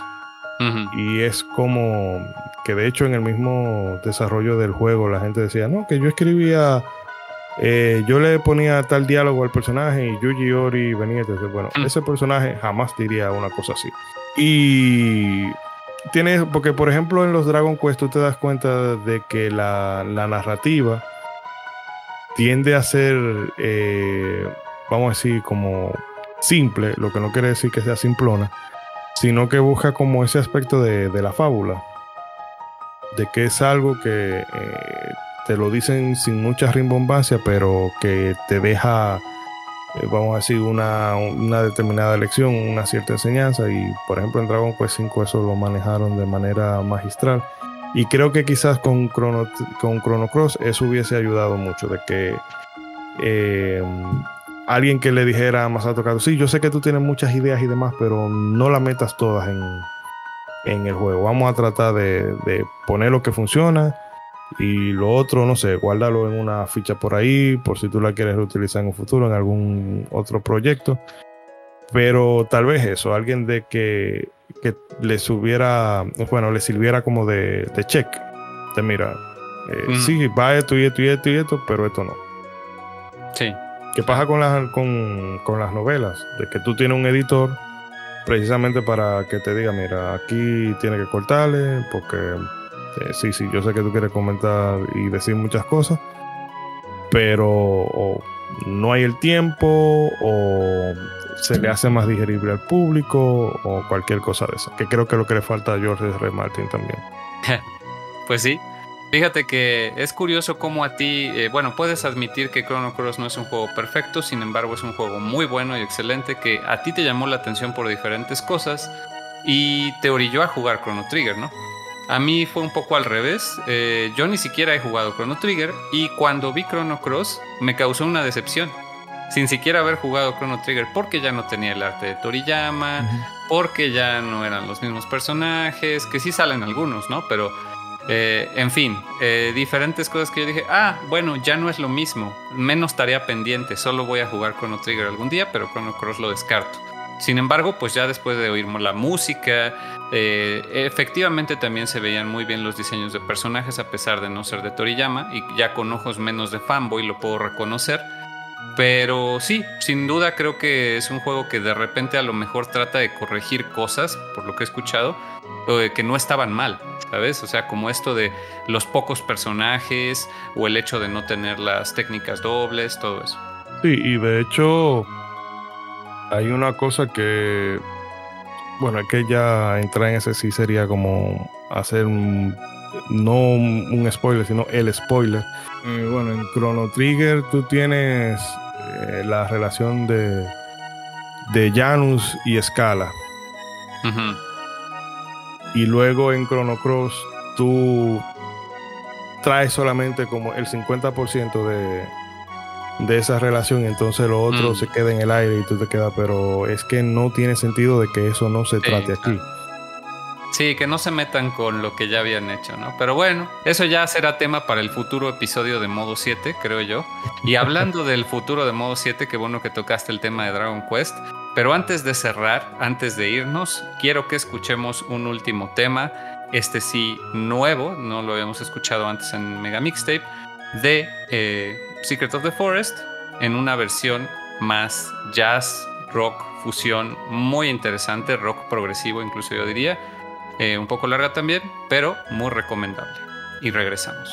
Y es como que de hecho en el mismo desarrollo del juego la gente decía, no, que yo escribía, eh, yo le ponía tal diálogo al personaje y Yuji Ori venía y decía, bueno, ese personaje jamás diría una cosa así. Y tienes, porque por ejemplo en los Dragon Quest tú te das cuenta de que la, narrativa tiende a ser, eh, vamos a decir, como simple, lo que no quiere decir que sea simplona, sino que busca como ese aspecto de, la fábula, de que es algo que eh, te lo dicen sin mucha rimbombancia, pero que te deja eh, vamos a decir, una, determinada lección, una cierta enseñanza. Y por ejemplo en Dragon Quest 5 eso lo manejaron de manera magistral. Y creo que quizás con Chrono, con Chrono Cross eso hubiese ayudado mucho, de que eh, alguien que le dijera a Masato Kato, sí, yo sé que tú tienes muchas ideas y demás, pero no las metas todas en, en el juego. Vamos a tratar de, de poner lo que funciona y lo otro, no sé, guárdalo en una ficha por ahí, por si tú la quieres reutilizar en un futuro, en algún otro proyecto. Pero tal vez eso, alguien de que, que les hubiera, bueno, le sirviera como de, de check. De mira, eh, sí, va esto y esto y esto y esto, pero esto no. Sí. ¿Qué pasa con las, con, con las novelas? De que tú tienes un editor precisamente para que te diga, mira, aquí tiene que cortarle porque eh, sí, sí, yo sé que tú quieres comentar y decir muchas cosas, pero no hay el tiempo o se le hace más digerible al público o cualquier cosa de esa, que creo que es lo que le falta a George R. Martin también. <laughs> pues sí. Fíjate que es curioso cómo a ti, eh, bueno, puedes admitir que Chrono Cross no es un juego perfecto, sin embargo es un juego muy bueno y excelente que a ti te llamó la atención por diferentes cosas y te orilló a jugar Chrono Trigger, ¿no? A mí fue un poco al revés. Eh, yo ni siquiera he jugado Chrono Trigger y cuando vi Chrono Cross me causó una decepción. Sin siquiera haber jugado Chrono Trigger porque ya no tenía el arte de Toriyama, porque ya no eran los mismos personajes, que sí salen algunos, ¿no? Pero, eh, en fin, eh, diferentes cosas que yo dije, ah, bueno, ya no es lo mismo, menos tarea pendiente, solo voy a jugar Chrono Trigger algún día, pero Chrono Cross lo descarto. Sin embargo, pues ya después de oír la música, eh, efectivamente también se veían muy bien los diseños de personajes a pesar de no ser de Toriyama y ya con ojos menos de fanboy lo puedo reconocer. Pero sí, sin duda creo que es un juego que de repente a lo mejor trata de corregir cosas, por lo que he escuchado, que no estaban mal, ¿sabes? O sea, como esto de los pocos personajes o el hecho de no tener las técnicas dobles, todo eso. Sí, y de hecho hay una cosa que bueno, es que ya entrar en ese sí sería como hacer un, no un spoiler, sino el spoiler. Eh, bueno, en Chrono Trigger tú tienes eh, la relación de, de Janus y Scala. Y luego en Chrono Cross tú traes solamente como el 50% de, de esa relación y entonces lo otro mm. se queda en el aire y tú te quedas, pero es que no tiene sentido de que eso no se trate aquí. Sí, que no se metan con lo que ya habían hecho, ¿no? Pero bueno, eso ya será tema para el futuro episodio de Modo 7, creo yo. Y hablando del futuro de Modo 7, qué bueno que tocaste el tema de Dragon Quest. Pero antes de cerrar, antes de irnos, quiero que escuchemos un último tema, este sí nuevo, no lo habíamos escuchado antes en Mega Mixtape, de eh, Secret of the Forest, en una versión más jazz, rock, fusión, muy interesante, rock progresivo incluso yo diría eh, un poco larga también, pero muy recomendable. Y regresamos.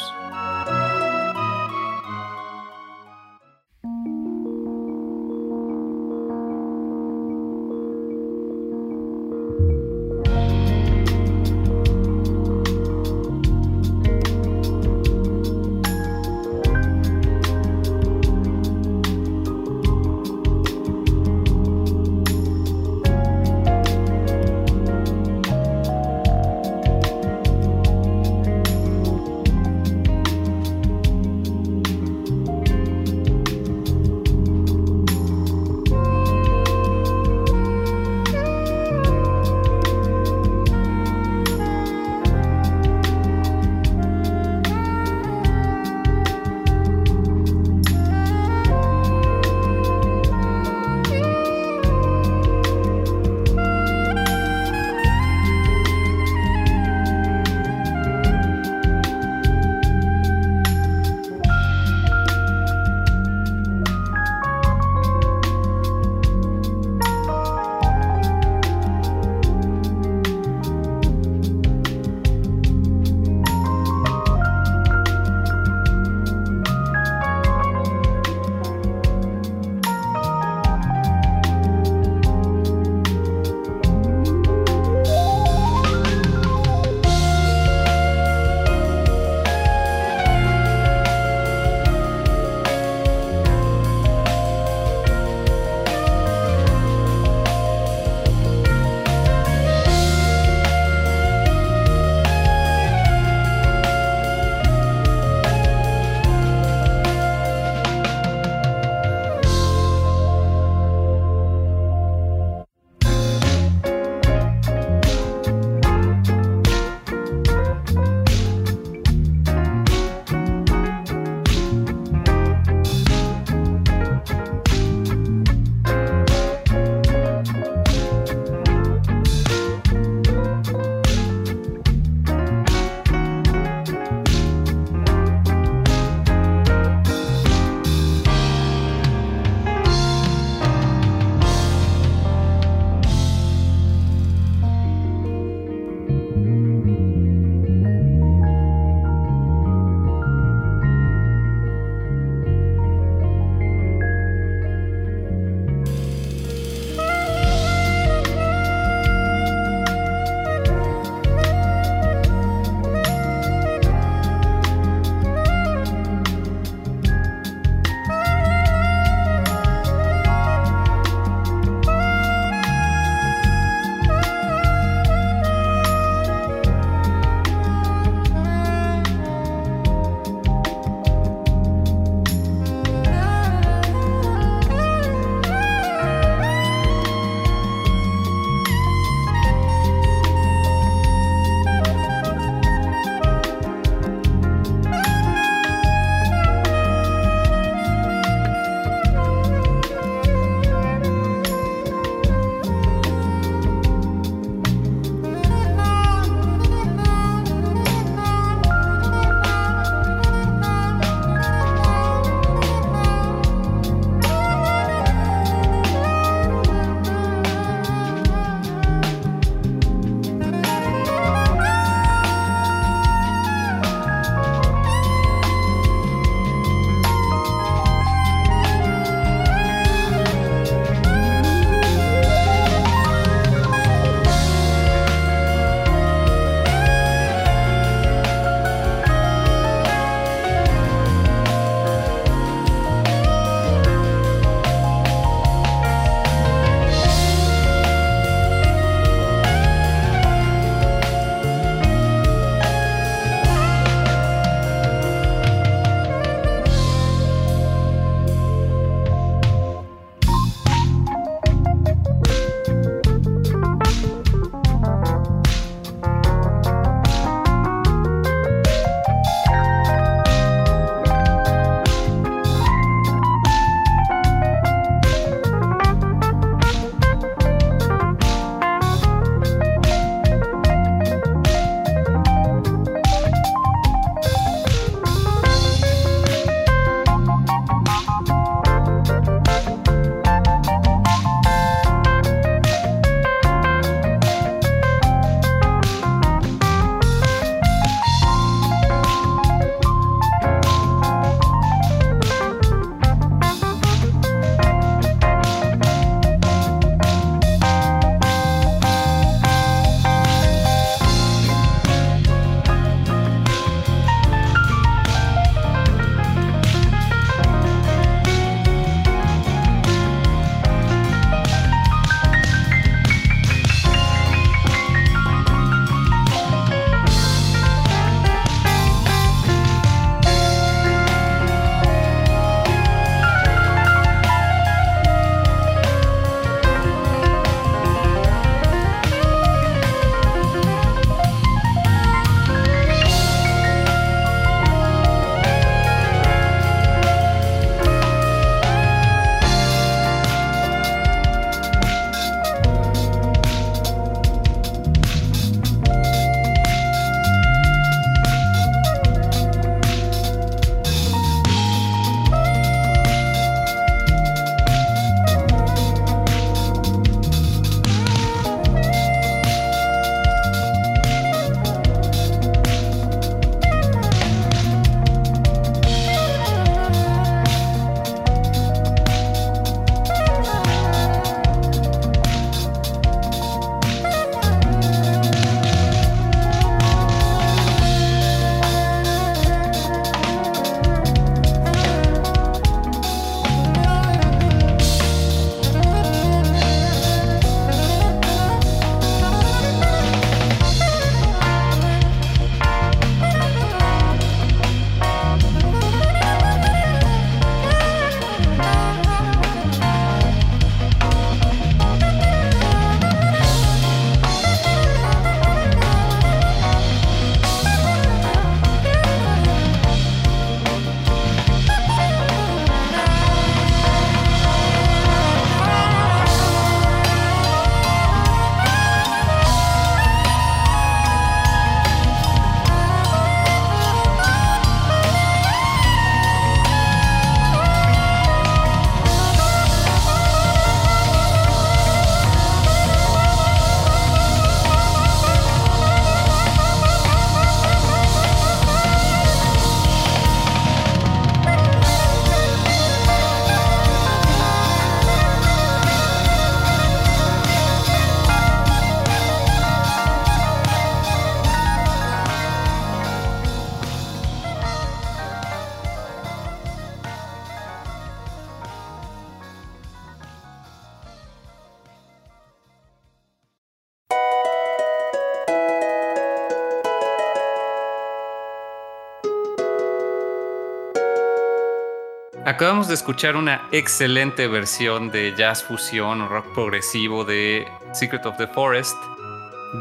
Acabamos de escuchar una excelente versión de jazz fusión o rock progresivo de Secret of the Forest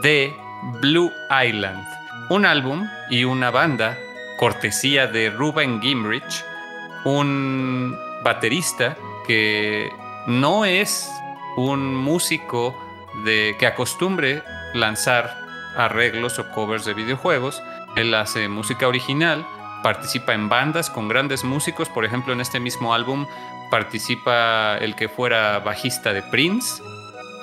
de Blue Island, un álbum y una banda cortesía de Ruben Gimrich, un baterista que no es un músico de, que acostumbre lanzar arreglos o covers de videojuegos. Él hace música original, participa en bandas con grandes músicos, por ejemplo en este mismo álbum participa el que fuera bajista de Prince.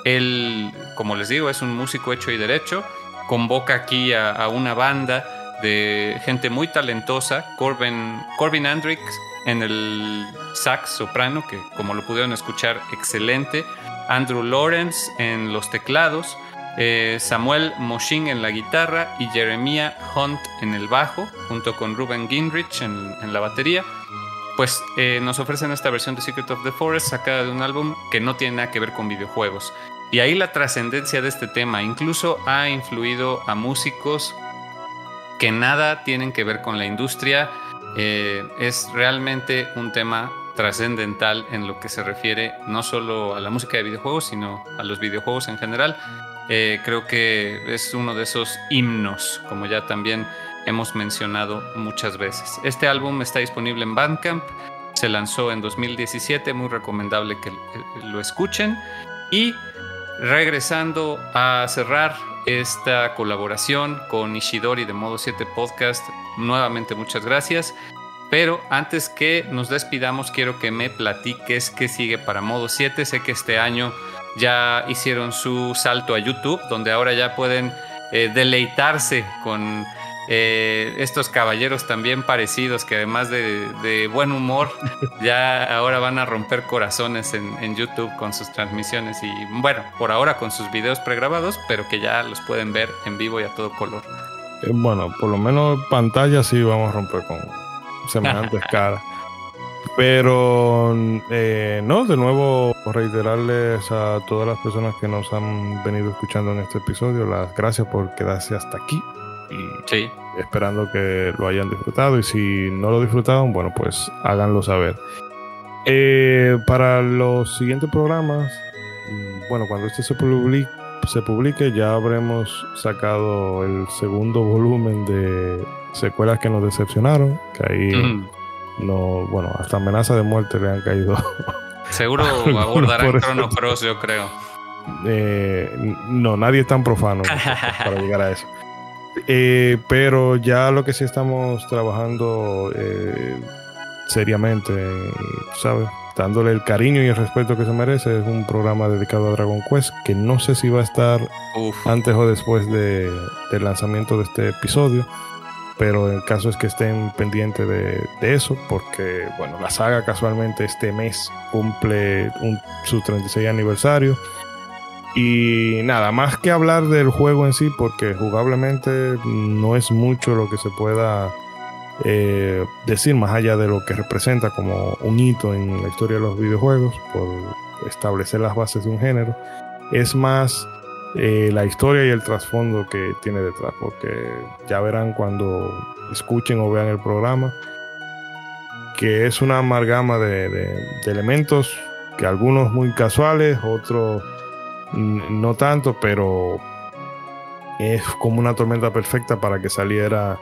Él, como les digo, es un músico hecho y derecho, convoca aquí a, una banda de gente muy talentosa, Corbin, Corbin en el sax soprano, que como lo pudieron escuchar, excelente, Andrew Lawrence en los teclados, eh, Samuel Moshin en la guitarra y Jeremiah Hunt en el bajo, junto con Ruben Gingrich en, la batería. Pues eh, nos ofrecen esta versión de Secret of the Forest sacada de un álbum que no tiene nada que ver con videojuegos. Y ahí la trascendencia de este tema incluso ha influido a músicos que nada tienen que ver con la industria. Eh, es realmente un tema trascendental en lo que se refiere no solo a la música de videojuegos, sino a los videojuegos en general. Eh, creo que es uno de esos himnos, como ya también hemos mencionado muchas veces. Este álbum está disponible en Bandcamp, se lanzó en 2017, muy recomendable que lo escuchen. Y regresando a cerrar esta colaboración con Ishidori de Modo 7 Podcast, nuevamente muchas gracias. Pero antes que nos despidamos, quiero que me platiques qué sigue para Modo 7. Sé que este año ya hicieron su salto a YouTube, donde ahora ya pueden eh, deleitarse con eh, estos caballeros también parecidos, que además de, buen humor, <laughs> ya ahora van a romper corazones en, YouTube con sus transmisiones y bueno, por ahora con sus videos pregrabados, pero que ya los pueden ver en vivo y a todo color. Eh, bueno, por lo menos pantalla sí vamos a romper con, <laughs> semejantes caras. Pero eh, no, de nuevo reiterarles a todas las personas que nos han venido escuchando en este episodio las gracias por quedarse hasta aquí. Y esperando que lo hayan disfrutado. Y si no lo disfrutaron, bueno, pues háganlo saber. Eh, para los siguientes programas, mm, bueno, cuando este se publique, se publique ya habremos sacado el segundo <laughs> volumen de secuelas que nos decepcionaron, que ahí no, bueno, hasta amenaza de muerte le han caído. Seguro <laughs> abordarán Chrono Cross, yo creo. Eh, no, nadie es tan profano para llegar a eso. Eh, pero ya lo que sí estamos trabajando eh, seriamente, ¿sabes? Dándole el cariño y el respeto que se merece, es un programa dedicado a Dragon Quest que no sé si va a estar antes o después de, del lanzamiento de este episodio pero el caso es que estén pendientes de, eso, porque bueno, la saga casualmente este mes cumple su 36 aniversario. Y nada, más que hablar del juego en sí, porque jugablemente no es mucho lo que se pueda eh, decir más allá de lo que representa como un hito en la historia de los videojuegos, por establecer las bases de un género. Es más eh, la historia y el trasfondo que tiene detrás, porque ya verán cuando escuchen o vean el programa que es una amalgama de, elementos que algunos muy casuales, otros no tanto, pero es como una tormenta perfecta para que saliera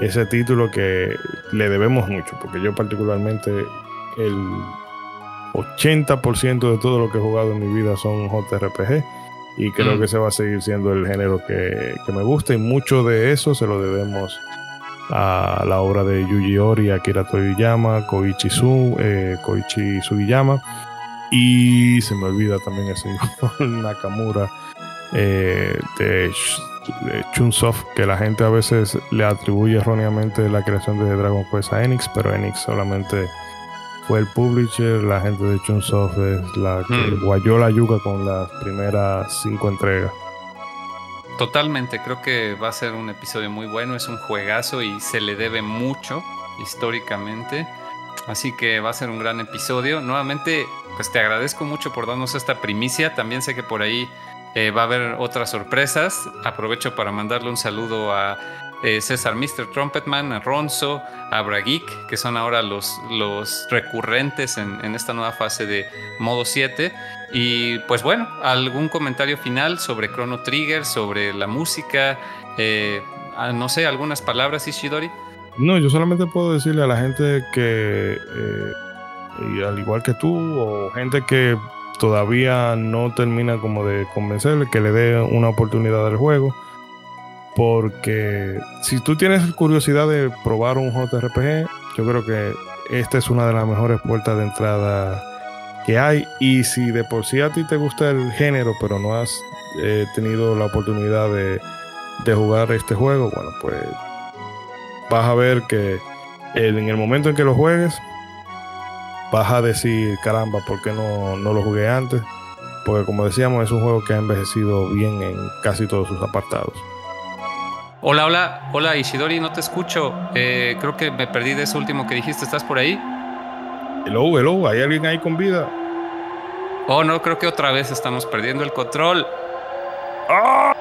ese título que le debemos mucho, porque yo particularmente el 80% de todo lo que he jugado en mi vida son JRPG y creo mm. que ese va a seguir siendo el género que, me gusta y mucho de eso se lo debemos a la obra de Yuji Ori, Akira Toriyama, Koichi, Su, eh, Koichi Sugiyama y se me olvida también el señor <laughs> Nakamura eh, de, de Chunsoft que la gente a veces le atribuye erróneamente la creación de Dragon Quest a Enix pero Enix solamente fue el publisher, la gente de Chunsoft es la que hmm. guayó la yuca con las primeras cinco entregas. Totalmente, creo que va a ser un episodio muy bueno, es un juegazo y se le debe mucho históricamente. Así que va a ser un gran episodio. Nuevamente, pues te agradezco mucho por darnos esta primicia. También sé que por ahí eh, va a haber otras sorpresas. Aprovecho para mandarle un saludo a eh, César Mr. Trumpetman, a Ronzo, a Brageek, que son ahora los, los recurrentes en, esta nueva fase de modo 7. Y pues bueno, algún comentario final sobre Chrono Trigger, sobre la música, eh, ah, no sé, algunas palabras, Ishidori. No, yo solamente puedo decirle a la gente que, eh, al igual que tú, o gente que todavía no termina como de convencerle, que le dé una oportunidad al juego. Porque si tú tienes curiosidad de probar un JRPG, yo creo que esta es una de las mejores puertas de entrada que hay. Y si de por sí a ti te gusta el género, pero no has eh, tenido la oportunidad de, jugar este juego, bueno, pues vas a ver que en el momento en que lo juegues, vas a decir, caramba, ¿por qué no, no lo jugué antes? Porque como decíamos, es un juego que ha envejecido bien en casi todos sus apartados. Hola, hola, hola Ishidori, no te escucho. Eh, creo que me perdí de eso último que dijiste. ¿Estás por ahí? Hello, hello, ¿hay alguien ahí con vida? Oh, no, creo que otra vez estamos perdiendo el control. ¡Ah!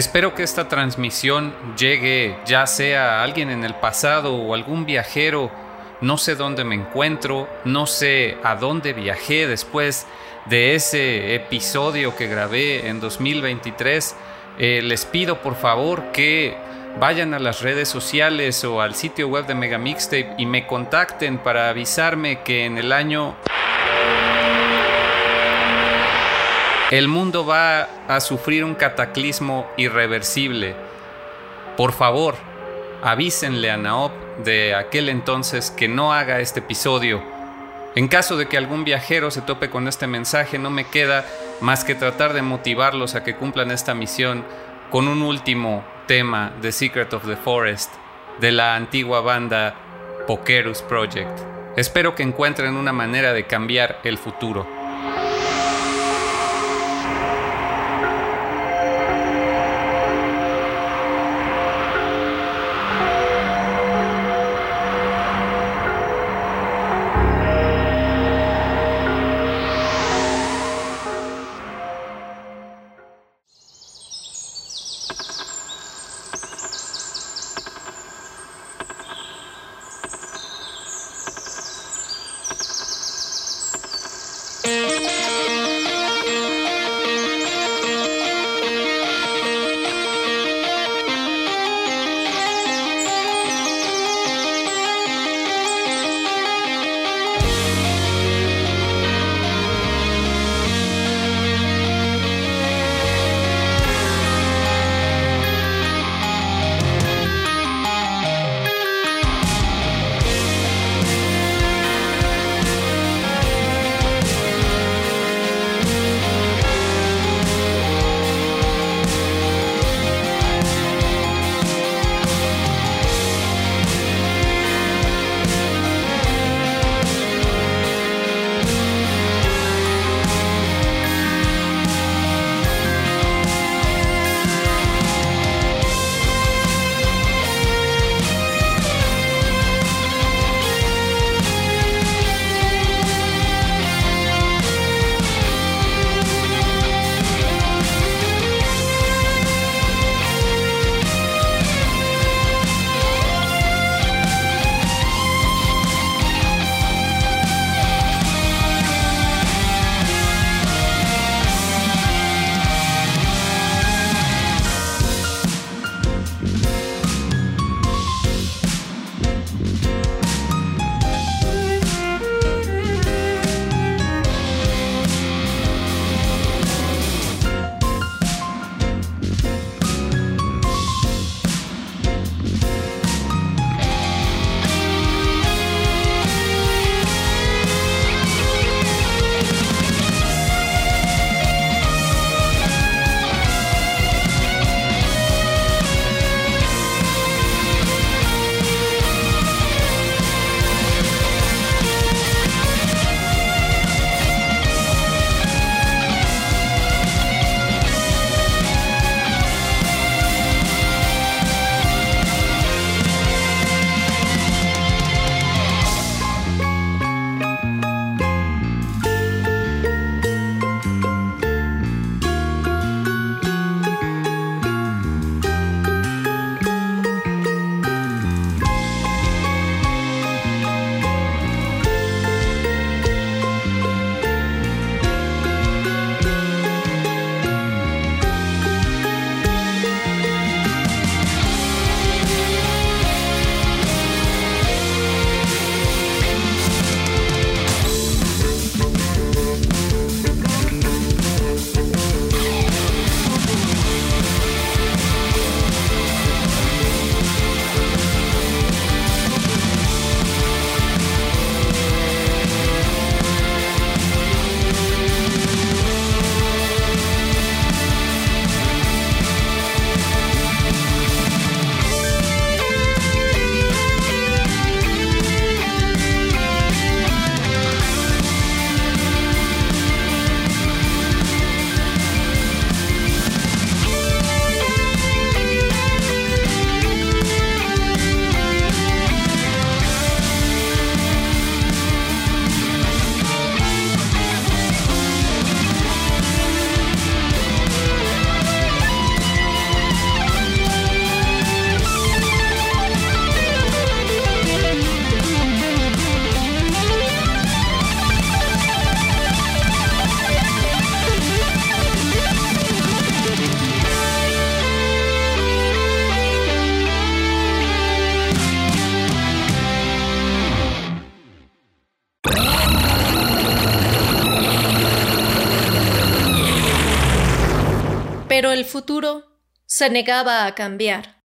Espero que esta transmisión llegue ya sea a alguien en el pasado o algún viajero. No sé dónde me encuentro, no sé a dónde viajé después de ese episodio que grabé en 2023. Eh, les pido por favor que vayan a las redes sociales o al sitio web de Mega Mixtape y me contacten para avisarme que en el año El mundo va a sufrir un cataclismo irreversible. Por favor, avísenle a Naop de aquel entonces que no haga este episodio. En caso de que algún viajero se tope con este mensaje, no me queda más que tratar de motivarlos a que cumplan esta misión con un último tema de Secret of the Forest de la antigua banda Pokerus Project. Espero que encuentren una manera de cambiar el futuro. Futuro se negaba a cambiar.